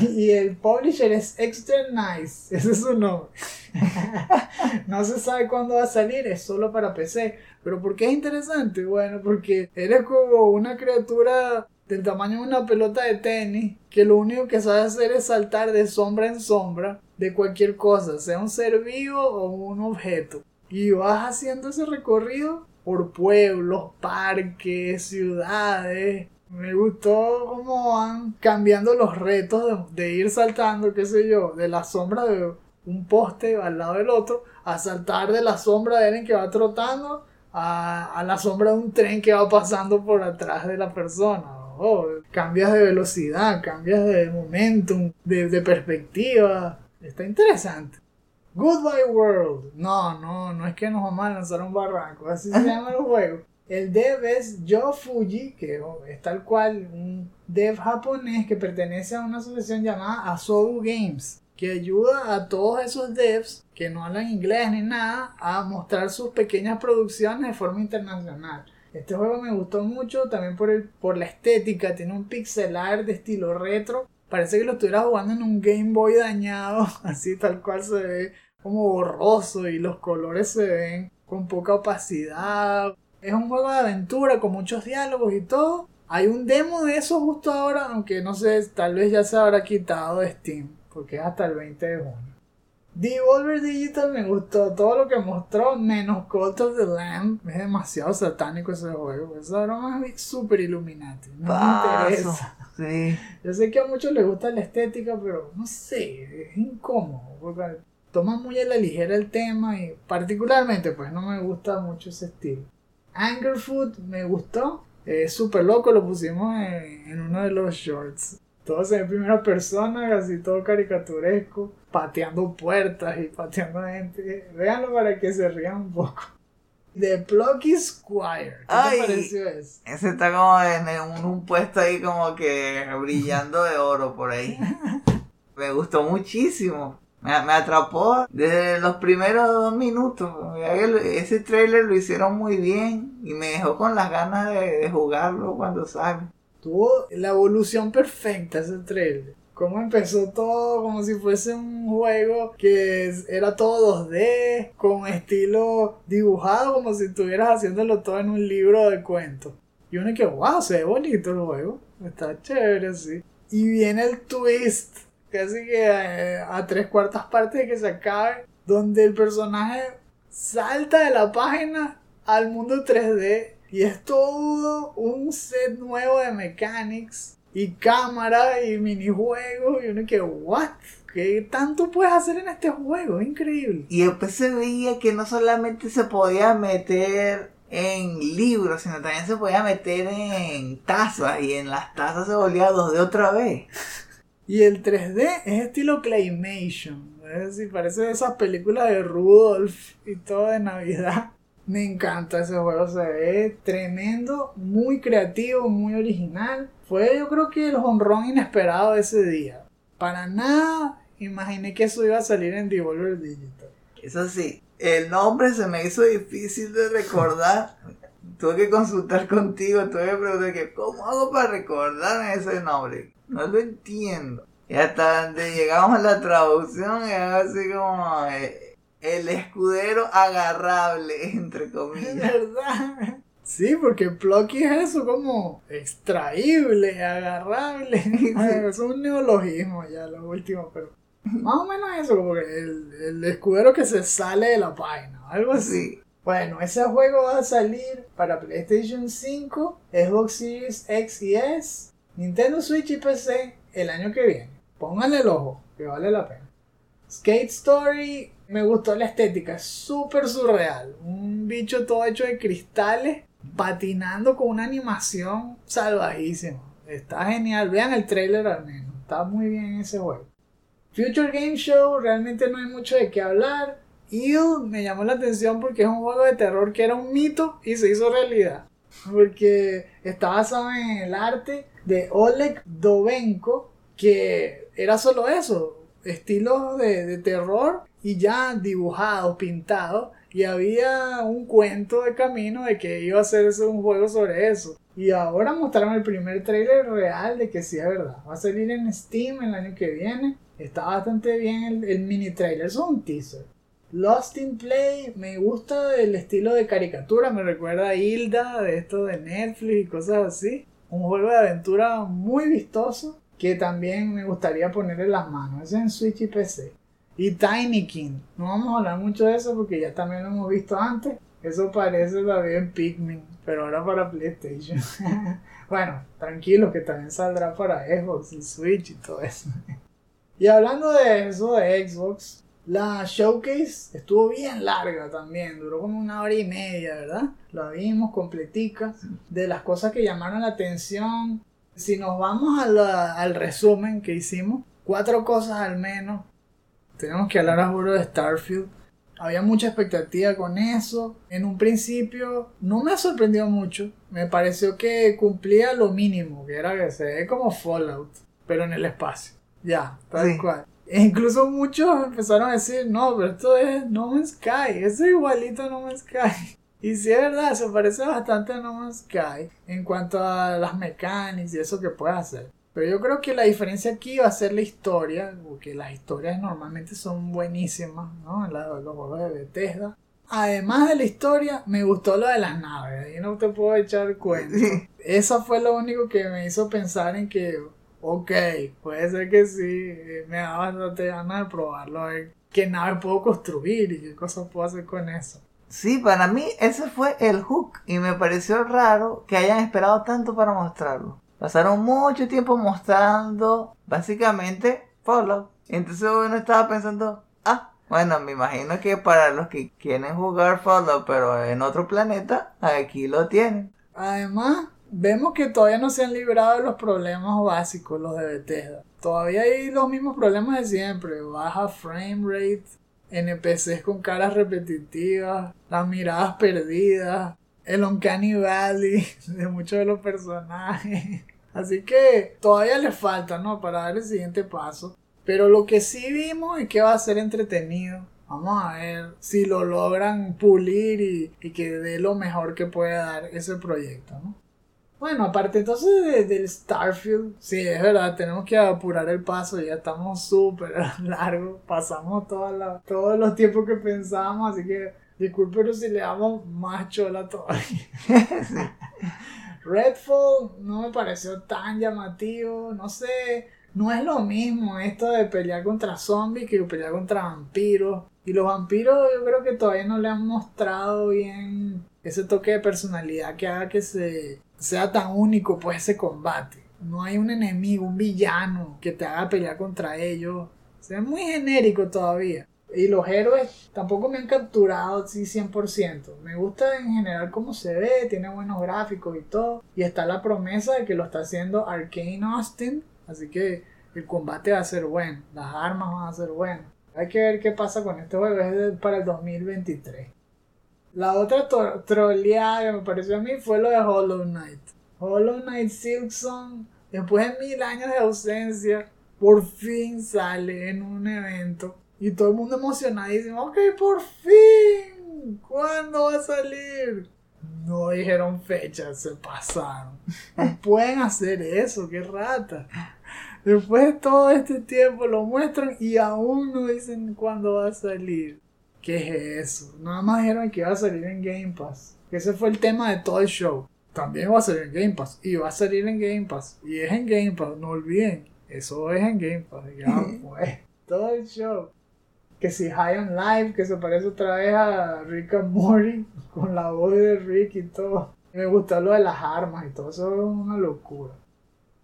Speaker 2: Y el publisher es Extra Nice, ese es su nombre. no se sabe cuándo va a salir, es solo para PC. Pero ¿por qué es interesante? Bueno, porque eres como una criatura del tamaño de una pelota de tenis que lo único que sabe hacer es saltar de sombra en sombra de cualquier cosa, sea un ser vivo o un objeto. Y vas haciendo ese recorrido por pueblos, parques, ciudades. Me gustó cómo van cambiando los retos de, ir saltando, qué sé yo, de la sombra de un poste al lado del otro, a saltar de la sombra de alguien que va trotando a, a la sombra de un tren que va pasando por atrás de la persona. Oh, cambias de velocidad, cambias de momentum, de perspectiva. Está interesante. Goodbye World. No, no, no es que nos vamos a lanzar un barranco. Así se llama el juego. El dev es Yo Fuji, que es tal cual un dev japonés que pertenece a una asociación llamada Asobu Games, que ayuda a todos esos devs que no hablan inglés ni nada a mostrar sus pequeñas producciones de forma internacional. Este juego me gustó mucho también por, el, por la estética, tiene un pixel art de estilo retro. Parece que lo estuviera jugando en un Game Boy dañado, así tal cual se ve como borroso y los colores se ven con poca opacidad. Es un juego de aventura con muchos diálogos y todo. Hay un demo de eso justo ahora, aunque no sé, tal vez ya se habrá quitado de Steam, porque es hasta el 20 de junio. Devolver Digital me gustó todo lo que mostró, menos Cult of the Lamb. Es demasiado satánico ese juego. Esa broma es súper Illuminati. No me interesa.
Speaker 1: Sí.
Speaker 2: Yo sé que a muchos les gusta la estética, pero no sé, es incómodo. Porque toma muy a la ligera el tema y particularmente pues no me gusta mucho ese estilo. Anger Food me gustó. Es súper loco, lo pusimos en, en uno de los shorts. Todo se ve en primera persona, casi todo caricaturesco, pateando puertas y pateando gente. Véanlo para que se rían un poco. The Plucky Squire. ¿Qué
Speaker 1: Ay.
Speaker 2: te pareció eso?
Speaker 1: Ese está como en un, un puesto ahí como que brillando de oro por ahí. Me gustó muchísimo. Me, me atrapó desde los primeros dos minutos. Ese trailer lo hicieron muy bien y me dejó con las ganas de, de jugarlo cuando sale.
Speaker 2: Tuvo la evolución perfecta ese trailer. Cómo empezó todo como si fuese un juego que era todo 2D, con estilo dibujado, como si estuvieras haciéndolo todo en un libro de cuentos. Y uno que, wow, se ve bonito el juego. Está chévere así. Y viene el twist, casi que eh, a tres cuartas partes de que se acabe, donde el personaje salta de la página al mundo 3D y es todo un set nuevo de mechanics y cámara y minijuegos y uno que, what? ¿Qué tanto puedes hacer en este juego? Es increíble.
Speaker 1: Y después se veía que no solamente se podía meter en libros, sino también se podía meter en tazas y en las tazas se volvía 2D otra vez.
Speaker 2: Y el 3D es estilo Claymation. Es decir, parece esas películas de Rudolph y todo de Navidad. Me encanta ese juego, se ve tremendo, muy creativo, muy original. Fue yo creo que el honrón inesperado de ese día. Para nada imaginé que eso iba a salir en Devolver Digital.
Speaker 1: Eso sí, el nombre se me hizo difícil de recordar. Tuve que consultar contigo, tuve que preguntar que, ¿cómo hago para recordarme ese nombre? No lo entiendo. Y hasta donde llegamos a la traducción, era así como eh, el escudero agarrable, entre
Speaker 2: Es
Speaker 1: comillas.
Speaker 2: verdad. Sí, porque Plucky es eso como extraíble, agarrable. Bueno, es un neologismo ya lo último, pero más o menos eso, como que el, el escudero que se sale de la página, algo así.
Speaker 1: Sí.
Speaker 2: Bueno, ese juego va a salir para PlayStation 5, Xbox Series X y S, Nintendo Switch y PC el año que viene. Pónganle el ojo, que vale la pena. Skate Story, me gustó la estética, es súper surreal. Un bicho todo hecho de cristales, patinando con una animación salvajísima. Está genial, vean el trailer al menos. Está muy bien ese juego. Future Game Show, realmente no hay mucho de qué hablar. Eel me llamó la atención porque es un juego de terror que era un mito y se hizo realidad. Porque está basado en el arte de Oleg Dovenko, que era solo eso, estilos de, de terror y ya dibujados, pintados. Y había un cuento de camino de que iba a hacerse un juego sobre eso. Y ahora mostraron el primer trailer real de que sí es verdad. Va a salir en Steam el año que viene. Está bastante bien el, el mini trailer. Es un teaser. Lost in Play me gusta el estilo de caricatura. Me recuerda a Hilda de esto de Netflix y cosas así. Un juego de aventura muy vistoso que también me gustaría poner en las manos. Es en Switch y PC. Y Tiny King. No vamos a hablar mucho de eso porque ya también lo hemos visto antes. Eso parece también Pikmin, pero ahora para PlayStation. bueno, tranquilo que también saldrá para Xbox y Switch y todo eso. y hablando de eso, de Xbox, la showcase estuvo bien larga también, duró como una hora y media, ¿verdad? La vimos completica. De las cosas que llamaron la atención, si nos vamos al resumen que hicimos, cuatro cosas al menos. Tenemos que hablar a juro de Starfield. Había mucha expectativa con eso. En un principio no me sorprendió mucho. Me pareció que cumplía lo mínimo, que era que se ve como Fallout, pero en el espacio. Ya, tal
Speaker 1: Sí.
Speaker 2: cual. E incluso muchos empezaron a decir, no, pero esto es No Man's Sky, eso es igualito a No Man's Sky. Y sí es verdad, se parece bastante a No Man's Sky en cuanto a las mecánicas y eso que puede hacer. Pero yo creo que la diferencia aquí va a ser la historia, porque las historias normalmente son buenísimas, ¿no? En la- los juegos de Bethesda. Además de la historia, me gustó lo de las naves, ahí no te puedo echar cuenta.
Speaker 1: Sí.
Speaker 2: Eso fue lo único que me hizo pensar en que, ok, puede ser que sí, me da bastante ganas de probarlo, a ver qué nave puedo construir y qué cosas puedo hacer con eso.
Speaker 1: Sí, para mí ese fue el hook y me pareció raro que hayan esperado tanto para mostrarlo. Pasaron mucho tiempo mostrando básicamente Fallout. Entonces uno estaba pensando, ah, bueno, me imagino que para los que quieren jugar Fallout pero en otro planeta, aquí lo tienen.
Speaker 2: Además, vemos que todavía no se han librado de los problemas básicos, los de Bethesda. Todavía hay los mismos problemas de siempre, baja frame rate, NPCs con caras repetitivas, las miradas perdidas, el Uncanny Valley de muchos de los personajes. Así que todavía le falta, ¿no? Para dar el siguiente paso. Pero lo que sí vimos es que va a ser entretenido. Vamos a ver si lo logran pulir y, y que dé lo mejor que puede dar ese proyecto, ¿no? Bueno, aparte entonces de- del Starfield, sí, es verdad, tenemos que apurar el paso, ya estamos súper largos, pasamos toda la- todos los tiempos que pensábamos, así que disculpen si le damos más chola todavía. Redfall no me pareció tan llamativo, no sé, no es lo mismo esto de pelear contra zombies que pelear contra vampiros. Y los vampiros yo creo que todavía no le han mostrado bien ese toque de personalidad que haga que se sea tan único pues ese combate. No hay un enemigo, un villano que te haga pelear contra ellos. Se ve muy genérico todavía. Y los héroes tampoco me han capturado así 100%. Me gusta en general cómo se ve, tiene buenos gráficos y todo. Y está la promesa de que lo está haciendo Arkane Austin. Así que el combate va a ser bueno, las armas van a ser buenas. Hay que ver qué pasa con este juego, para el 2023. La otra troleada que me pareció a mí fue lo de Hollow Knight. Hollow Knight Silksong, después de mil años de ausencia, por fin sale en un evento. Y todo el mundo emocionadísimo, ok, por fin, ¿cuándo va a salir? No dijeron fecha, se pasaron. No pueden hacer eso, qué rata. Después de todo este tiempo lo muestran y aún no dicen cuándo va a salir. ¿Qué es eso? Nada más dijeron que iba a salir en Game Pass. Ese fue el tema de todo el show. También va a salir en Game Pass. Y va a salir en Game Pass. Y es en Game Pass, no olviden. Eso es en Game Pass. Ya fue. Todo el show. Que si High on Life, que se parece otra vez a Rick and Morty. Con la voz de Rick y todo. Me gustó lo de las armas y todo. Eso es una locura.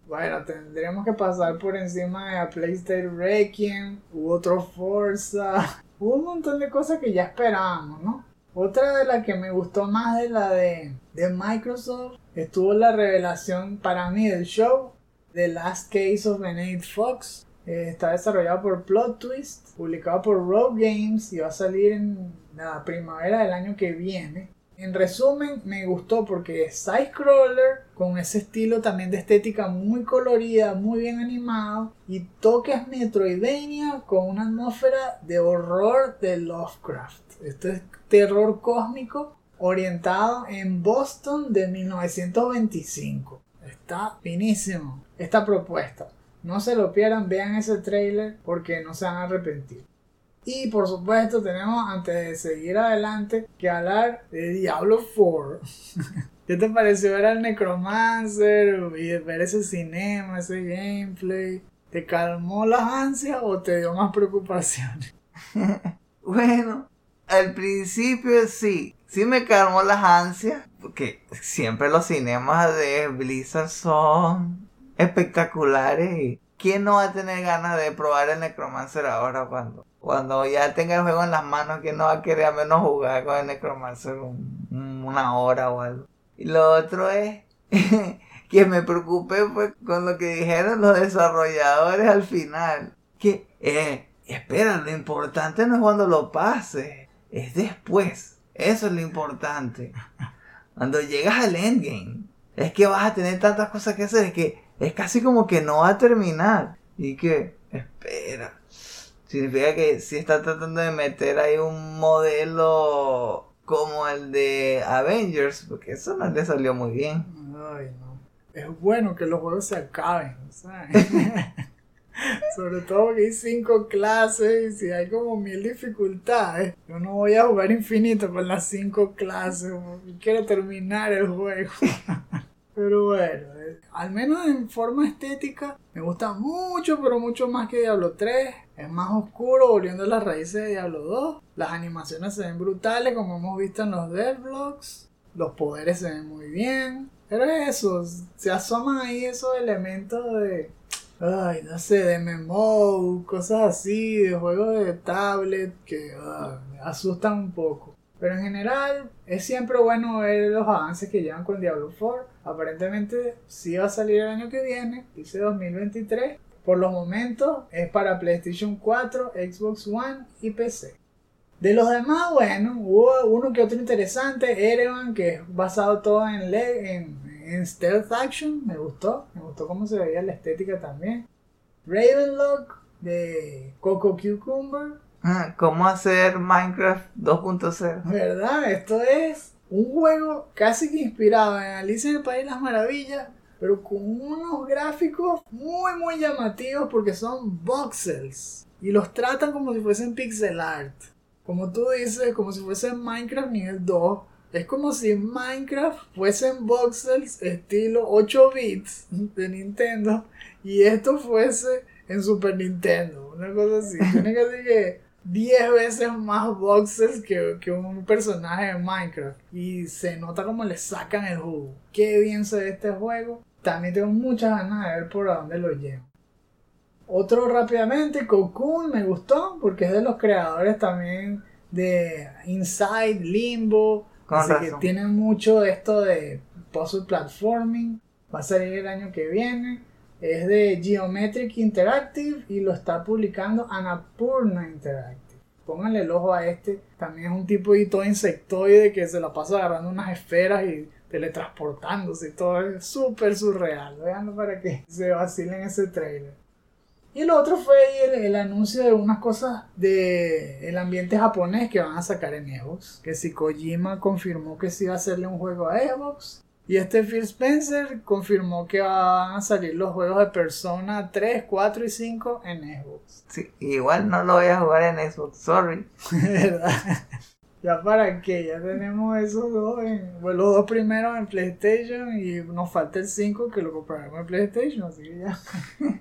Speaker 2: Bueno, tendremos que pasar por encima de la PlayStation Requiem, u otro Forza, hubo un montón de cosas que ya esperábamos, ¿no? Otra de las que me gustó más de la de, de Microsoft estuvo la revelación para mí del show The Last Case of Benedict Fox. Eh, está desarrollado por Plot Twist, publicado por Rogue Games y va a salir en la primavera del año que viene. En resumen, me gustó porque es side-scroller con ese estilo también de estética muy colorida, muy bien animado y toques Metroidvania con una atmósfera de horror de Lovecraft. Esto es terror cósmico orientado en Boston de 1925. Está finísimo esta propuesta. No se lo pierdan, vean ese trailer porque no se van a arrepentir. Y por supuesto tenemos, antes de seguir adelante, que hablar de Diablo 4. ¿Qué te pareció ver al Necromancer y ver ese cinema, ese gameplay? ¿Te calmó las ansias o te dio más preocupaciones?
Speaker 1: bueno, al principio sí, sí me calmó las ansias, porque siempre los cinemas de Blizzard son espectaculares y ¿quién no va a tener ganas de probar el Necromancer ahora cuando cuando ya tenga el juego en las manos, que no va a querer a menos jugar con el Necromancer una hora o algo. Y lo otro es que me preocupé pues, con lo que dijeron los desarrolladores al final. Que, eh, espera, lo importante no es cuando lo pase, es después. Eso es lo importante. Cuando llegas al endgame, es que vas a tener tantas cosas que hacer, es que es casi como que no va a terminar. Y que, espera, significa que si está tratando de meter ahí un modelo como el de Avengers, porque eso no le salió muy bien.
Speaker 2: Ay, no. Es bueno que los juegos se acaben, ¿sabes? Sobre todo porque hay cinco clases y si hay como mil dificultades. Yo no voy a jugar infinito con las cinco clases. Quiero terminar el juego. Pero bueno, eh, al menos en forma estética, me gusta mucho, pero mucho más que Diablo 3. Es más oscuro, volviendo a las raíces de Diablo 2. Las animaciones se ven brutales, como hemos visto en los devlogs. Los poderes se ven muy bien. Pero eso, se asoman ahí esos elementos de. Ay, no sé, de MMO, cosas así, de juegos de tablet que ah, me asustan un poco. Pero en general es siempre bueno ver los avances que llevan con Diablo 4. Aparentemente sí va a salir el año que viene, dice 2023. Por los momentos es para PlayStation 4, Xbox One y PC. De los demás, bueno, hubo uno que otro interesante, Erevan, que es basado todo en, en, en Stealth Action, me gustó, me gustó cómo se veía la estética también. Ravenlock de Coco Cucumber,
Speaker 1: Ah, ¿Cómo hacer Minecraft 2.0?
Speaker 2: ¿Verdad? Esto es un juego casi que inspirado en Alicia en el País de las Maravillas, pero con unos gráficos muy muy llamativos porque son voxels y los tratan como si fuesen pixel art. Como tú dices, como si fuese Minecraft nivel 2. Es como si Minecraft fuesen voxels estilo 8 bits de Nintendo y esto fuese en Super Nintendo. Una cosa así. Tiene que decir que 10 veces más voxels que, que, un personaje de Minecraft. Y se nota como le sacan el jugo. Qué bien se ve este juego. También tengo muchas ganas de ver por dónde lo llevo. Otro rápidamente, Cocoon me gustó porque es de los creadores también de Inside, Limbo. así que tiene mucho esto de puzzle platforming. Va a salir el año que viene. Es de Geometric Interactive y lo está publicando Anapurna Interactive. Pónganle el ojo a este. También es un tipo de todo insectoide que se la pasa agarrando unas esferas y teletransportándose todo. Es súper surreal. Veanlo para que se vacilen ese trailer. Y el otro fue el, el, anuncio de unas cosas del el ambiente japonés que van a sacar en Xbox. Que si Kojima confirmó que sí iba a hacerle un juego a Xbox. Y este Phil Spencer confirmó que van a salir los juegos de Persona 3, 4 y 5 en Xbox.
Speaker 1: Sí, igual no lo voy a jugar en Xbox, sorry.
Speaker 2: ¿Verdad? ya para qué, ya tenemos esos dos, en, bueno, los dos primeros en PlayStation y nos falta el 5 que lo compraremos en PlayStation, así que ya.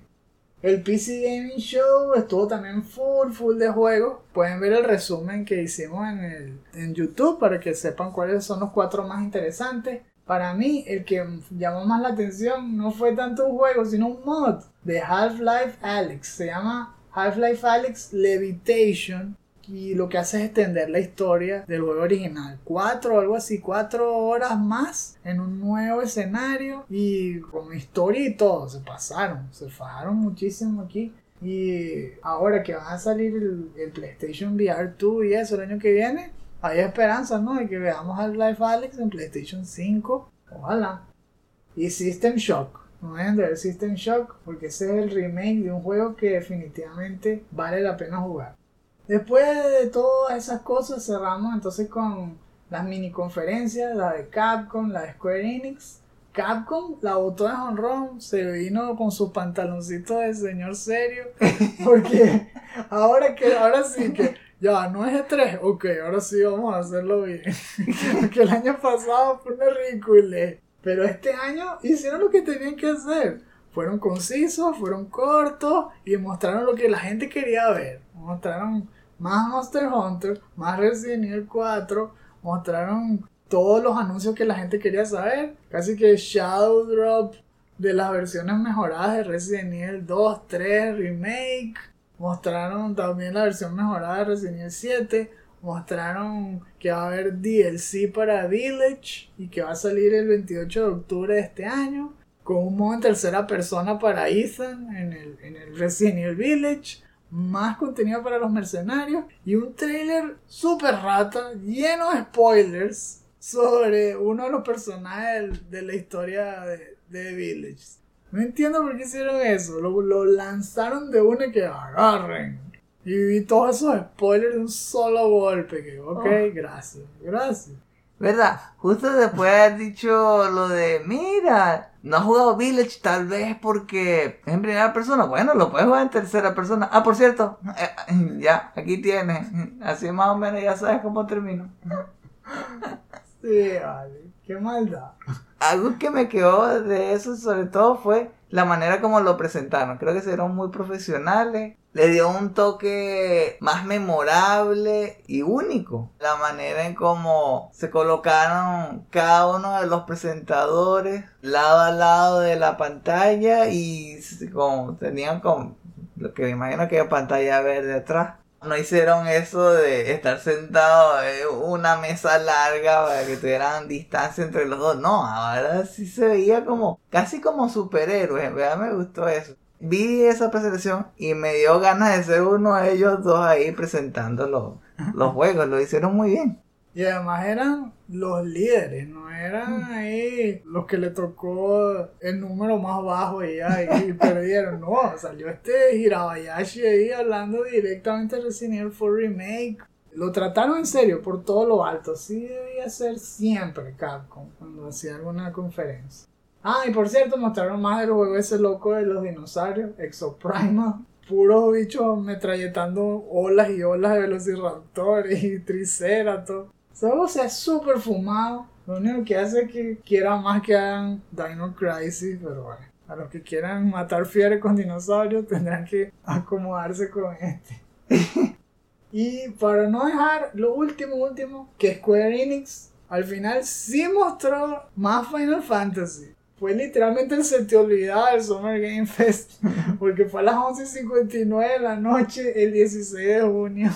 Speaker 2: El PC Gaming Show estuvo también full, full de juegos. Pueden ver el resumen que hicimos en, el, en YouTube para que sepan cuáles son los cuatro más interesantes. Para mí, el que llamó más la atención no fue tanto un juego, sino un mod de Half-Life Alyx. Se llama Half-Life Alyx Levitation. y lo que hace es extender la historia del juego original. Cuatro algo así, cuatro horas más en un nuevo escenario y con historia y todo. Se pasaron, se fajaron muchísimo aquí. Y ahora que va a salir el, el PlayStation VR 2 y eso el año que viene, hay esperanza, ¿no? De que veamos al Life Alex en PlayStation 5. Ojalá. Y System Shock. No dejen de ver System Shock porque ese es el remake de un juego que definitivamente vale la pena jugar. Después de todas esas cosas cerramos entonces con las mini conferencias, la de Capcom, la de Square Enix. Capcom la botó de honrón, se vino con sus pantaloncitos de señor serio, porque ahora que, ahora sí que, ya, no es E3, ok, ahora sí vamos a hacerlo bien. Porque el año pasado fue una ridículo, pero este año hicieron lo que tenían que hacer. Fueron concisos, fueron cortos y mostraron lo que la gente quería ver. Mostraron más Monster Hunter, más Resident Evil 4, mostraron todos los anuncios que la gente quería saber. Casi que Shadow Drop de las versiones mejoradas de Resident Evil 2, 3, Remake. Mostraron también la versión mejorada de Resident Evil 7. Mostraron que va a haber DLC para Village y que va a salir el 28 de octubre de este año. Con un modo en tercera persona para Ethan en el, en el Resident Evil Village más contenido para los mercenarios y un trailer super rata, lleno de spoilers sobre uno de los personajes de la historia de, de Village. No entiendo por qué hicieron eso, lo, lo lanzaron de una que agarren. Y vi todos esos spoilers de un solo golpe, que ok, gracias, gracias.
Speaker 1: ¿Verdad? Justo después de haber dicho lo de, mira, no has jugado Village tal vez porque es en primera persona. Bueno, lo puedes jugar en tercera persona. Ah, por cierto, eh, ya, aquí tienes. Así más o menos ya sabes cómo termino.
Speaker 2: Sí, vale, qué maldad.
Speaker 1: Algo que me quedó de eso sobre todo fue la manera como lo presentaron. Creo que se vieron muy profesionales. Le dio un toque más memorable y único. La manera en cómo se colocaron cada uno de los presentadores lado a lado de la pantalla y como tenían como lo que me imagino que era pantalla verde atrás. No hicieron eso de estar sentado en una mesa larga para que tuvieran distancia entre los dos. No, ahora sí se veía como casi como superhéroes. En verdad me gustó eso. Vi esa presentación y me dio ganas de ser uno de ellos dos ahí presentando los, los juegos. Lo hicieron muy bien.
Speaker 2: Y además eran los líderes, no eran ahí los que le tocó el número más bajo y, ya, y perdieron. No, salió este Hirabayashi ahí hablando directamente de Resident Evil 4 Remake. Lo trataron en serio por todo lo alto. Así debía ser siempre Capcom cuando hacía alguna conferencia. Ah, y por cierto, mostraron más del juego ese loco de los dinosaurios, Exoprimal. Puros bichos metralletando olas y olas de velociraptores y triceratops. O sea, súper fumado. Lo único que hace es que quiera más que hagan Dino Crisis, pero bueno. A los que quieran matar fieres con dinosaurios tendrán que acomodarse con este. y para no dejar lo último, último, que Square Enix al final sí mostró más Final Fantasy. Fue literalmente el se te olvidaba del Summer Game Fest. Porque fue a las 11.59 de la noche el 16 de junio.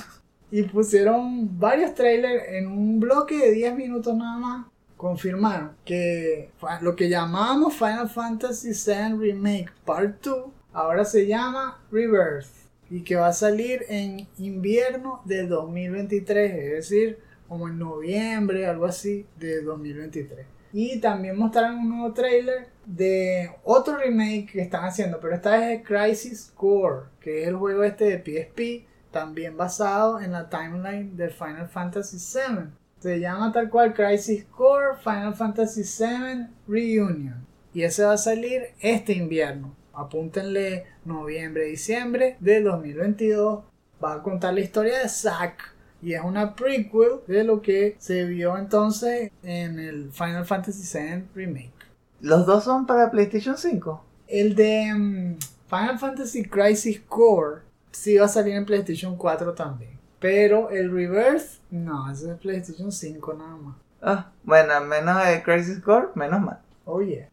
Speaker 2: Y pusieron varios trailers en un bloque de 10 minutos nada más. Confirmaron que lo que llamábamos Final Fantasy VII Remake Part 2 ahora se llama Rebirth y que va a salir en invierno del 2023, es decir, como en noviembre, algo así, de 2023. Y también mostraron un nuevo trailer de otro remake que están haciendo, pero esta vez es Crisis Core, que es el juego este de PSP también basado en la timeline de Final Fantasy VII. Se llama tal cual Crisis Core Final Fantasy VII Reunion. Y ese va a salir este invierno. Apúntenle noviembre, diciembre de 2022. Va a contar la historia de Zack. Y es una prequel de lo que se vio entonces en el Final Fantasy VII Remake.
Speaker 1: ¿Los dos son para PlayStation 5?
Speaker 2: El de mm, Final Fantasy Crisis Core sí va a salir en PlayStation 4 también. Pero el Reverse, no, ese es PlayStation 5 nada más.
Speaker 1: Ah, bueno, menos de Crisis Core, menos mal.
Speaker 2: Oh yeah.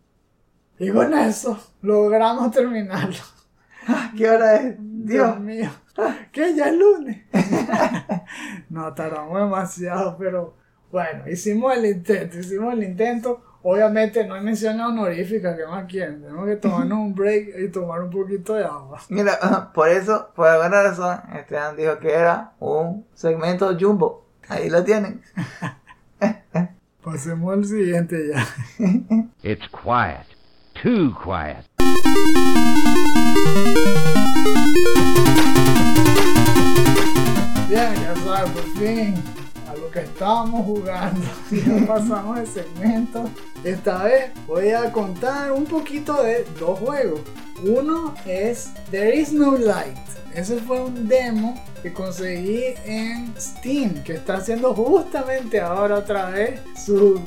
Speaker 2: Y con eso logramos terminarlo.
Speaker 1: ¿Qué hora es?
Speaker 2: Dios
Speaker 1: Dios.
Speaker 2: mío. ¿Qué? ¿Ya es lunes? no, tardamos demasiado, pero bueno, hicimos el intento, hicimos el intento. Obviamente no hay mención honorífica, ¿qué más quieren? Tenemos que tomarnos un break y tomar un poquito de agua.
Speaker 1: Mira, por eso, por alguna razón, Esteban dijo que era un segmento jumbo. Ahí lo tienen.
Speaker 2: Pasemos al siguiente ya.
Speaker 4: It's quiet. Too quiet.
Speaker 2: Bien, ya sabes, por fin, a lo que estábamos jugando. Ya pasamos el segmento. Esta vez voy a contar un poquito de dos juegos. Uno es There Is No Light. Ese fue un demo que conseguí en Steam, que está haciendo justamente ahora otra vez su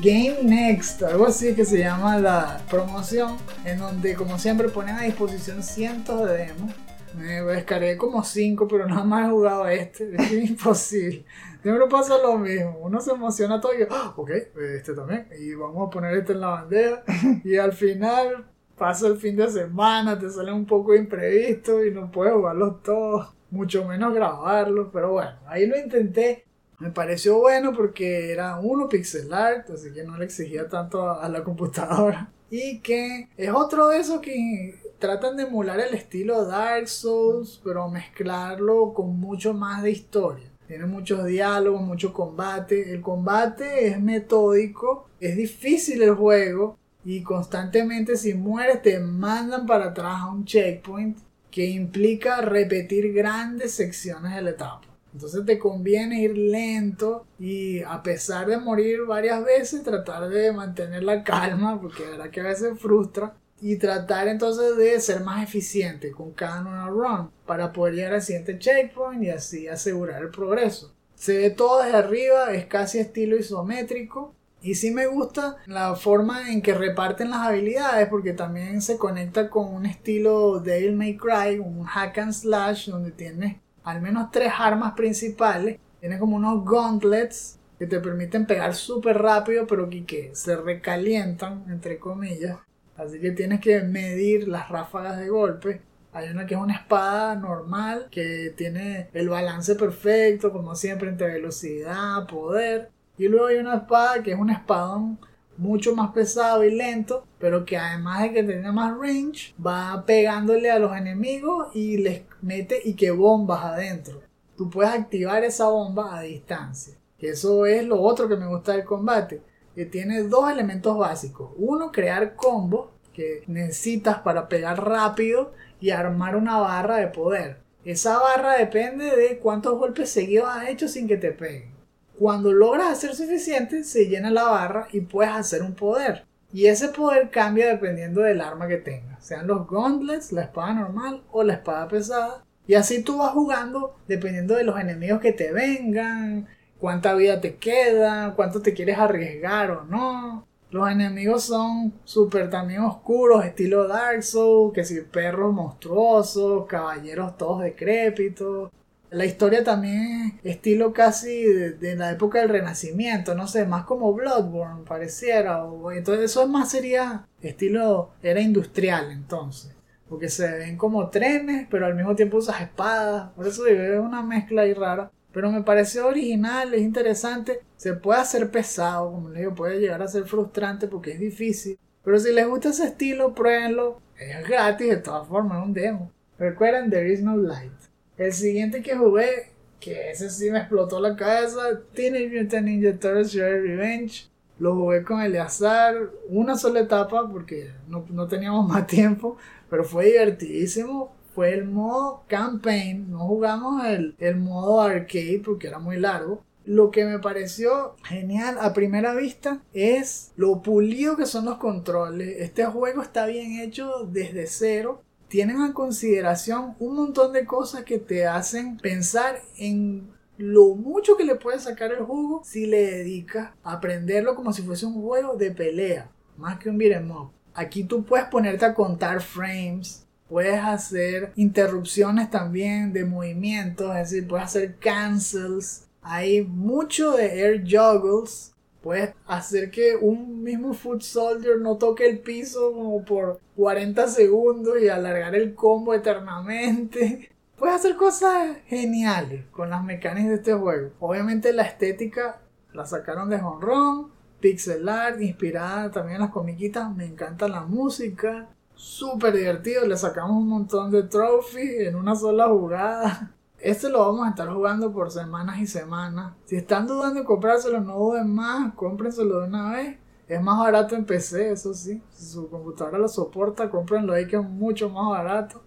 Speaker 2: Game Next, algo así que se llama la promoción, en donde como siempre ponen a disposición cientos de demos. Me descargué como 5, pero nada más he jugado a este, es imposible. Siempre pasa lo mismo, uno se emociona todo y yo, "Ah, ok, este también, y vamos a poner este en la bandeja, y al final pasa el fin de semana, te sale un poco imprevisto y no puedes jugarlos todos, mucho menos grabarlos, pero bueno, ahí lo intenté. Me pareció bueno porque era uno pixel art, así que no le exigía tanto a la computadora. Y que es otro de esos que tratan de emular el estilo Dark Souls, pero mezclarlo con mucho más de historia. Tiene muchos diálogos, mucho combate. El combate es metódico, es difícil el juego y constantemente si mueres te mandan para atrás a un checkpoint que implica repetir grandes secciones de la etapa. Entonces te conviene ir lento y a pesar de morir varias veces tratar de mantener la calma porque la verdad que a veces frustra y tratar entonces de ser más eficiente con cada nueva run para poder llegar al siguiente checkpoint y así asegurar el progreso. Se ve todo desde arriba, es casi estilo isométrico y sí me gusta la forma en que reparten las habilidades porque también se conecta con un estilo Devil May Cry, un hack and slash donde tienes al menos tres armas principales. Tienes como unos gauntlets que te permiten pegar súper rápido pero que, que se recalientan entre comillas. Así que tienes que medir las ráfagas de golpe. Hay una que es una espada normal que tiene el balance perfecto como siempre entre velocidad, poder. Y luego hay una espada que es un espadón mucho más pesado y lento, pero que además de que tiene más range, va pegándole a los enemigos y les mete y que bombas adentro. Tú puedes activar esa bomba a distancia. Eso es lo otro que me gusta del combate. Que tiene dos elementos básicos. Uno, crear combos que necesitas para pegar rápido y armar una barra de poder. Esa barra depende de cuántos golpes seguidos has hecho sin que te peguen. Cuando logras hacer suficiente, se llena la barra y puedes hacer un poder. Y ese poder cambia dependiendo del arma que tengas, sean los gauntlets, la espada normal o la espada pesada. Y así tú vas jugando dependiendo de los enemigos que te vengan, cuánta vida te queda, cuánto te quieres arriesgar o no. Los enemigos son súper también oscuros, estilo Dark Souls, que si perros monstruosos, caballeros todos decrépitos. La historia también es estilo casi de, de, la época del Renacimiento, no sé, más como Bloodborne pareciera. O, entonces eso más sería estilo, era industrial entonces. Porque se ven como trenes, pero al mismo tiempo usas espadas. Por eso digo, es una mezcla ahí rara. Pero me pareció original, es interesante. Se puede hacer pesado, como les digo, puede llegar a ser frustrante porque es difícil. Pero si les gusta ese estilo, pruébenlo. Es gratis de todas formas, es un demo. Recuerden, There is no light. El siguiente que jugué, que ese sí me explotó la cabeza, Teenage Mutant Ninja Turtles Shredder Revenge. Lo jugué con Eleazar, una sola etapa porque no, no teníamos más tiempo, pero fue divertidísimo. Fue el modo campaign, no jugamos el, el modo arcade porque era muy largo. Lo que me pareció genial a primera vista es lo pulido que son los controles. Este juego está bien hecho desde cero tienen a consideración un montón de cosas que te hacen pensar en lo mucho que le puedes sacar el jugo si le dedicas a aprenderlo como si fuese un juego de pelea, más que un beat'em up. Aquí tú puedes ponerte a contar frames, puedes hacer interrupciones también de movimientos, es decir, puedes hacer cancels. Hay mucho de air juggles Puedes hacer que un mismo Foot Soldier no toque el piso como por 40 segundos y alargar el combo eternamente. Puedes hacer cosas geniales con las mecánicas de este juego. Obviamente la estética la sacaron de Honron, pixel art, inspirada también en las comiquitas. Me encanta la música. Súper divertido, le sacamos un montón de trophies en una sola jugada. Este lo vamos a estar jugando por semanas y semanas. Si están dudando en comprárselo, no duden más, cómprenselo de una vez. Es más barato en PC, eso sí. Si su computadora lo soporta, cómprenlo ahí que es mucho más barato.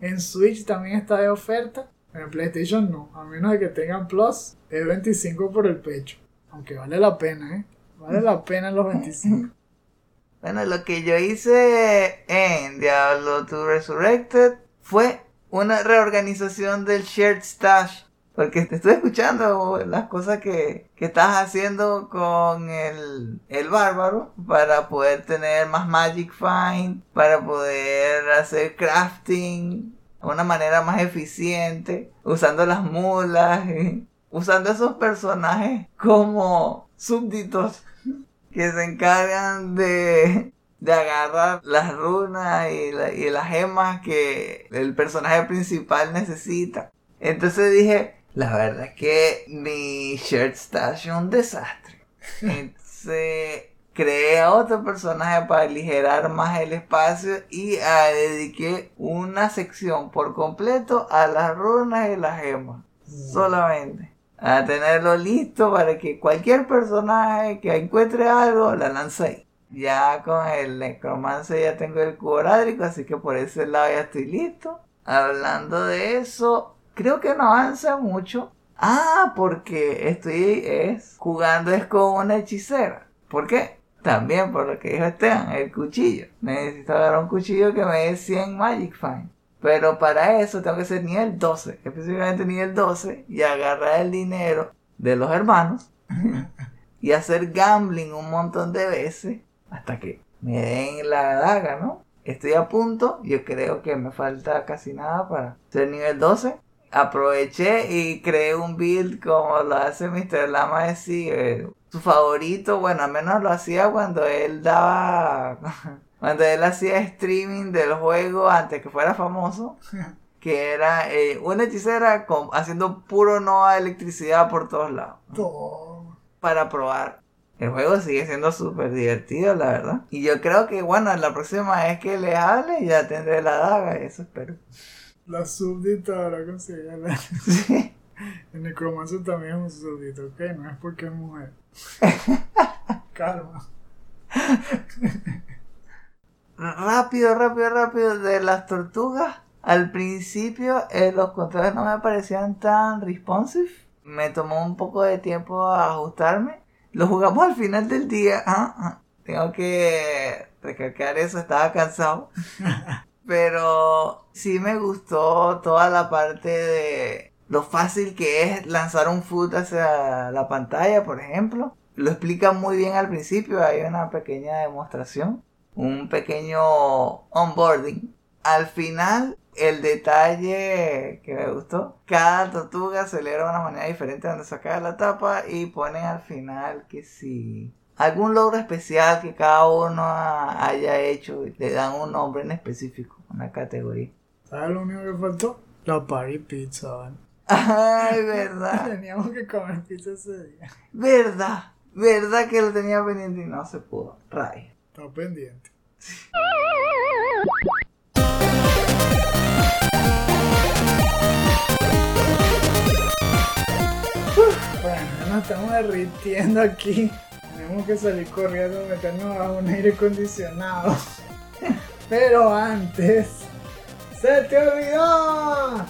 Speaker 2: En Switch también está de oferta. En PlayStation no, a menos de que tengan Plus, es 25 por el pecho. Aunque vale la pena, ¿eh? Vale la pena los 25.
Speaker 1: Bueno, lo que yo hice en Diablo 2 Resurrected fue una reorganización del shared stash. Porque te estoy escuchando las cosas que, que estás haciendo con el, el bárbaro para poder tener más Magic Find, para poder hacer crafting de una manera más eficiente, usando las mulas, usando esos personajes como súbditos que se encargan de, de agarrar las runas y, la- y las gemas que el personaje principal necesita. Entonces dije, la verdad es que mi shirt stash es un desastre. Entonces creé a otro personaje para aligerar más el espacio y ah, dediqué una sección por completo a las runas y las gemas. Solamente. A tenerlo listo para que cualquier personaje que encuentre algo la lance ahí. Ya con el necromancer ya tengo el cuadrádico, así que por ese lado ya estoy listo. Hablando de eso, creo que no avanza mucho. Ah, porque estoy es jugando es con una hechicera. ¿Por qué? También por lo que dijo Esteban, el cuchillo. Necesito agarrar un cuchillo que me dé 100 Magic Find. Pero para eso tengo que ser nivel 12, específicamente nivel 12, y agarrar el dinero de los hermanos y hacer gambling un montón de veces hasta que me den la daga, ¿no? Estoy a punto, yo creo que me falta casi nada para ser nivel 12. Aproveché y creé un build como lo hace Mr. Lama de Sige. Su favorito, bueno, al menos lo hacía cuando él daba cuando él hacía streaming del juego antes que fuera famoso, que era eh, una hechicera con- haciendo puro no a electricidad por todos lados,
Speaker 2: Todo.
Speaker 1: para probar. El juego sigue siendo súper divertido, la verdad. Y yo creo que, bueno, la próxima vez que le hable ya tendré la daga, eso espero.
Speaker 2: La súbdita ahora consigue la-
Speaker 1: Sí.
Speaker 2: El necromancer también es un súbdito, ok, no es porque es mujer. Calma.
Speaker 1: Rápido, rápido, rápido, de las tortugas. Al principio eh, los controles no me parecían tan responsive. Me tomó un poco de tiempo a ajustarme. Lo jugamos al final del día. ah, ah. Tengo que recalcar eso, estaba cansado. Pero sí me gustó toda la parte de lo fácil que es lanzar un foot hacia la pantalla, por ejemplo. Lo explica muy bien al principio, hay una pequeña demostración, un pequeño onboarding. Al final, el detalle que me gustó, cada tortuga celebra de una manera diferente donde saca la tapa y ponen al final que si algún logro especial que cada uno ha- haya hecho, le dan un nombre en específico, una categoría.
Speaker 2: ¿Sabes lo único que faltó? La party pizza, ¿vale?
Speaker 1: Ay, verdad,
Speaker 2: Teníamos que comer pizza ese día.
Speaker 1: verdad, verdad que lo tenía pendiente y no se pudo. Ray.
Speaker 2: Está pendiente. Bueno, nos estamos derritiendo aquí. Tenemos que salir corriendo, meternos a un aire acondicionado. Pero antes, ¡se te olvidó!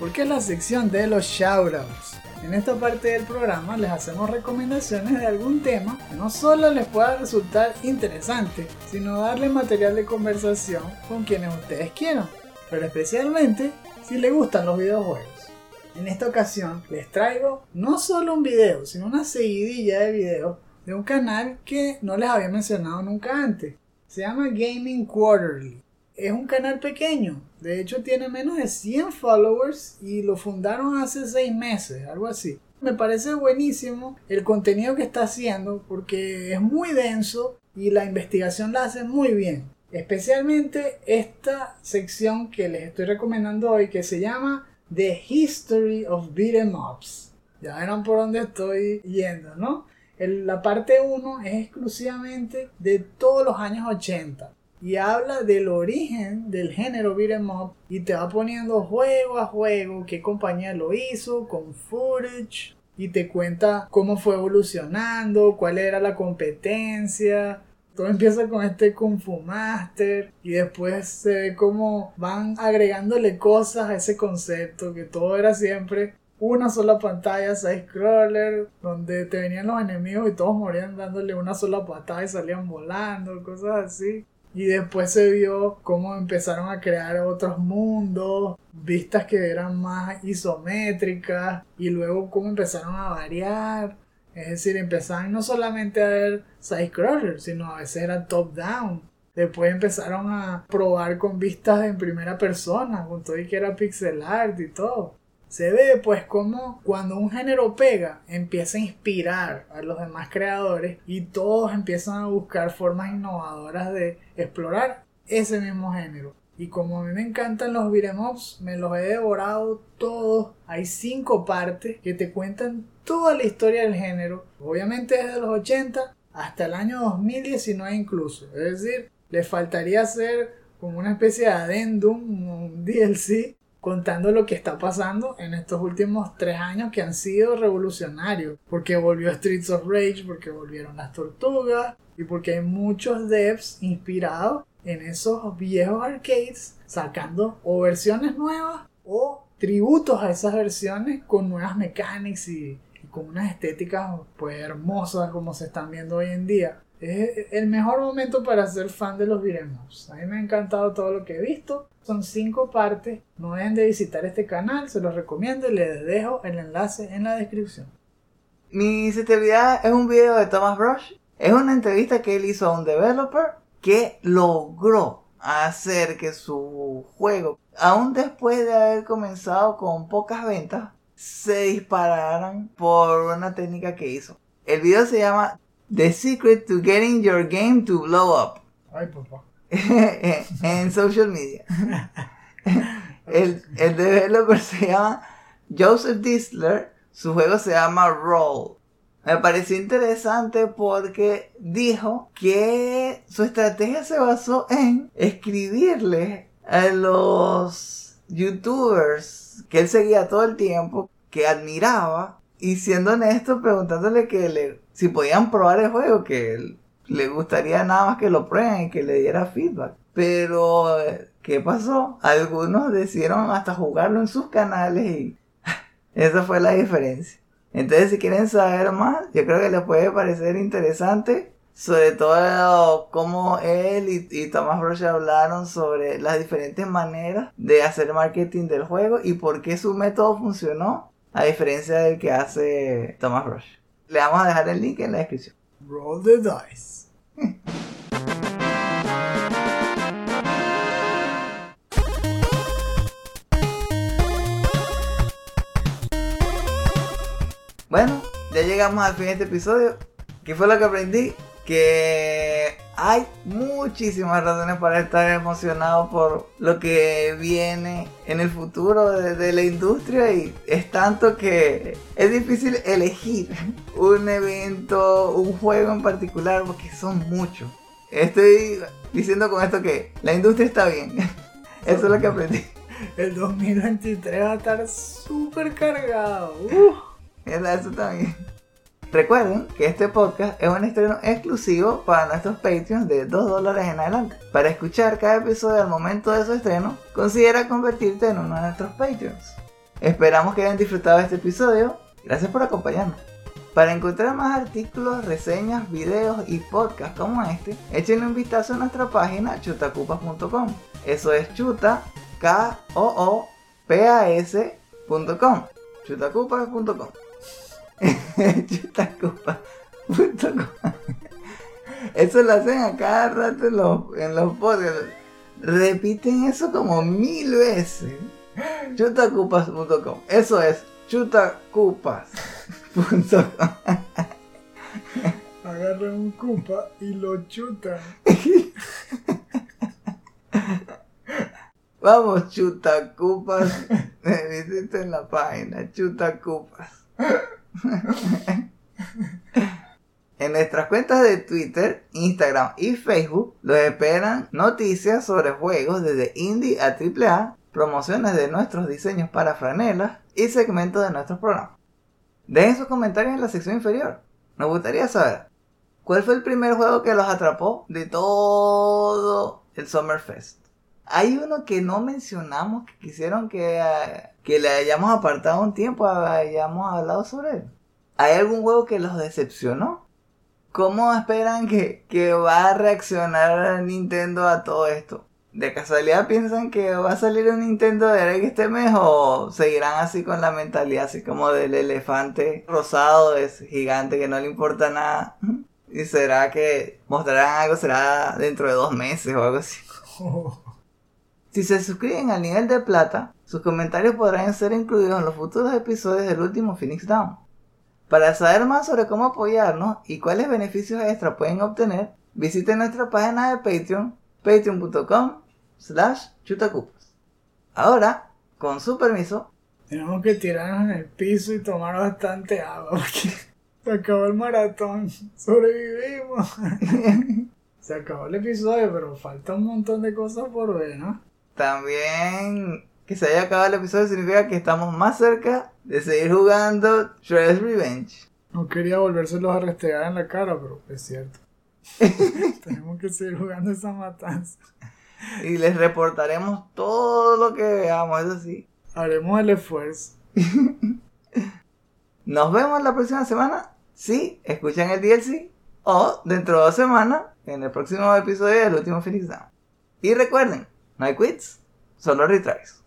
Speaker 2: Porque es la sección de los shoutouts. En esta parte del programa les hacemos recomendaciones de algún tema que no solo les pueda resultar interesante, sino darle material de conversación con quienes ustedes quieran, pero especialmente si les gustan los videojuegos. En esta ocasión les traigo no solo un video, sino una seguidilla de videos de un canal que no les había mencionado nunca antes. Se llama Gaming Quarterly. Es un canal pequeño, de hecho tiene menos de 100 followers y lo fundaron hace 6 meses, algo así. Me parece buenísimo el contenido que está haciendo porque es muy denso y la investigación la hace muy bien. Especialmente esta sección que les estoy recomendando hoy que se llama The History of Beat'em Ups. Ya verán por dónde estoy yendo, ¿no? La parte 1 es exclusivamente de todos los años 80 y habla del origen del género beat'em up y te va poniendo juego a juego qué compañía lo hizo con footage y te cuenta cómo fue evolucionando, cuál era la competencia. Todo empieza con este Kung Fu Master y después se ve cómo van agregándole cosas a ese concepto que todo era siempre una sola pantalla side scroller donde te venían los enemigos y todos morían dándole una sola patada y salían volando, cosas así. Y después se vio cómo empezaron a crear otros mundos, vistas que eran más isométricas y luego cómo empezaron a variar. Es decir, empezaron no solamente a ver side-scrollers, sino a veces era top-down. Después empezaron a probar con vistas en primera persona, con todo y que era pixel art y todo. Se ve pues como cuando un género pega empieza a inspirar a los demás creadores y todos empiezan a buscar formas innovadoras de explorar ese mismo género. Y como a mí me encantan los beat'em me los he devorado todos. Hay cinco partes que te cuentan toda la historia del género. Obviamente desde los 80 hasta el año 2019 incluso. Es decir, le faltaría hacer como una especie de adendum, un DLC, contando lo que está pasando en estos últimos tres años que han sido revolucionarios. Porque volvió Streets of Rage, porque volvieron las tortugas y porque hay muchos devs inspirados en esos viejos arcades sacando o versiones nuevas o tributos a esas versiones con nuevas mechanics y, y con unas estéticas pues hermosas como se están viendo hoy en día. Es el mejor momento para ser fan de los ups. A mí me ha encantado todo lo que he visto. Son cinco partes. No dejen de visitar este canal, se los recomiendo y les dejo el enlace en la descripción.
Speaker 1: Mi celebridad es un video de Thomas Brush. Es una entrevista que él hizo a un developer que logró hacer que su juego, aún después de haber comenzado con pocas ventas, se dispararan por una técnica que hizo. El video se llama The Secret to Getting Your Game to Blow Up
Speaker 2: Ay, papá.
Speaker 1: en social media. El, el developer se llama Joseph Disler. Su juego se llama Roll. Me pareció interesante porque dijo que su estrategia se basó en escribirle a los youtubers que él seguía todo el tiempo, que admiraba, y siendo honesto, preguntándole que le, si podían probar el juego, que él- le gustaría nada más que lo prueben y que le diera feedback. Pero, ¿qué pasó? Algunos decidieron hasta jugarlo en sus canales y esa fue la diferencia. Entonces, si quieren saber más, yo creo que les puede parecer interesante. Sobre todo cómo él y, y Thomas Rush hablaron sobre las diferentes maneras de hacer marketing del juego y por qué su método funcionó a diferencia del que hace Thomas Rush. Le vamos a dejar el link en la descripción.
Speaker 2: Roll the dice.
Speaker 1: Bueno, ya llegamos al fin de este episodio. ¿Qué fue lo que aprendí? Que hay muchísimas razones para estar emocionado por lo que viene en el futuro de, de la industria y es tanto que es difícil elegir un evento, un juego en particular porque son muchos. Estoy diciendo con esto que la industria está bien. Eso es lo que aprendí.
Speaker 2: El 2023 va a estar súper cargado. Uh.
Speaker 1: Eso también. Recuerden que este podcast es un estreno exclusivo para nuestros Patreons de 2 dólares en adelante. Para escuchar cada episodio al momento de su estreno, considera convertirte en uno de nuestros Patreons. Esperamos que hayan disfrutado este episodio. Gracias por acompañarnos. Para encontrar más artículos, reseñas, videos y podcasts como este, échenle un vistazo a nuestra página chutacupas.com. Eso es chuta, k o o p a s.com. chutacupas.com. chutacupas.com. Eso lo hacen a cada rato en los, en los podcasts. Repiten eso como mil veces. chutacupas.com. Eso es chutacupas. Punto com.
Speaker 2: Agarran un cupa y lo chutan.
Speaker 1: Vamos, chutacupas. Visiten la página, chutacupas. En nuestras cuentas de Twitter, Instagram y Facebook los esperan noticias sobre juegos desde indie a AAA, promociones de nuestros diseños para franelas y segmentos de nuestros programas. Dejen sus comentarios en la sección inferior. Nos gustaría saber cuál fue el primer juego que los atrapó de todo el Summerfest. Hay uno que no mencionamos que quisieron que, eh, que le hayamos apartado un tiempo, hayamos hablado sobre él. ¿Hay algún juego que los decepcionó? ¿Cómo esperan que, que va a reaccionar Nintendo a todo esto? ¿De casualidad piensan que va a salir un Nintendo Direct este mes o seguirán así con la mentalidad así como del elefante rosado, ese gigante que no le importa nada? ¿Y será que mostrarán algo? ¿Será dentro de dos meses o algo así? Si se suscriben al nivel de plata, sus comentarios podrán ser incluidos en los futuros episodios del último Phoenix Down. Para saber más sobre cómo apoyarnos y cuáles beneficios extra pueden obtener, visiten nuestra página de Patreon, patreon.com slash chutacupas. Ahora, con su permiso,
Speaker 2: Tenemos que tirarnos en el piso y tomar bastante agua porque se acabó el maratón. Sobrevivimos. Se acabó el episodio, pero falta un montón de cosas por ver, ¿no?
Speaker 1: También que se haya acabado el episodio significa que estamos más cerca de seguir jugando Shredder's Revenge.
Speaker 2: No quería volvérselos a restregar en la cara, pero es cierto. Tenemos que seguir jugando esa matanza.
Speaker 1: Y les reportaremos todo lo que veamos, eso sí.
Speaker 2: Haremos el esfuerzo.
Speaker 1: Nos vemos la próxima semana. Si escuchan el DLC. O dentro de dos semanas en el próximo episodio del último Phoenix Down. Y recuerden, no hay quits, solo retries.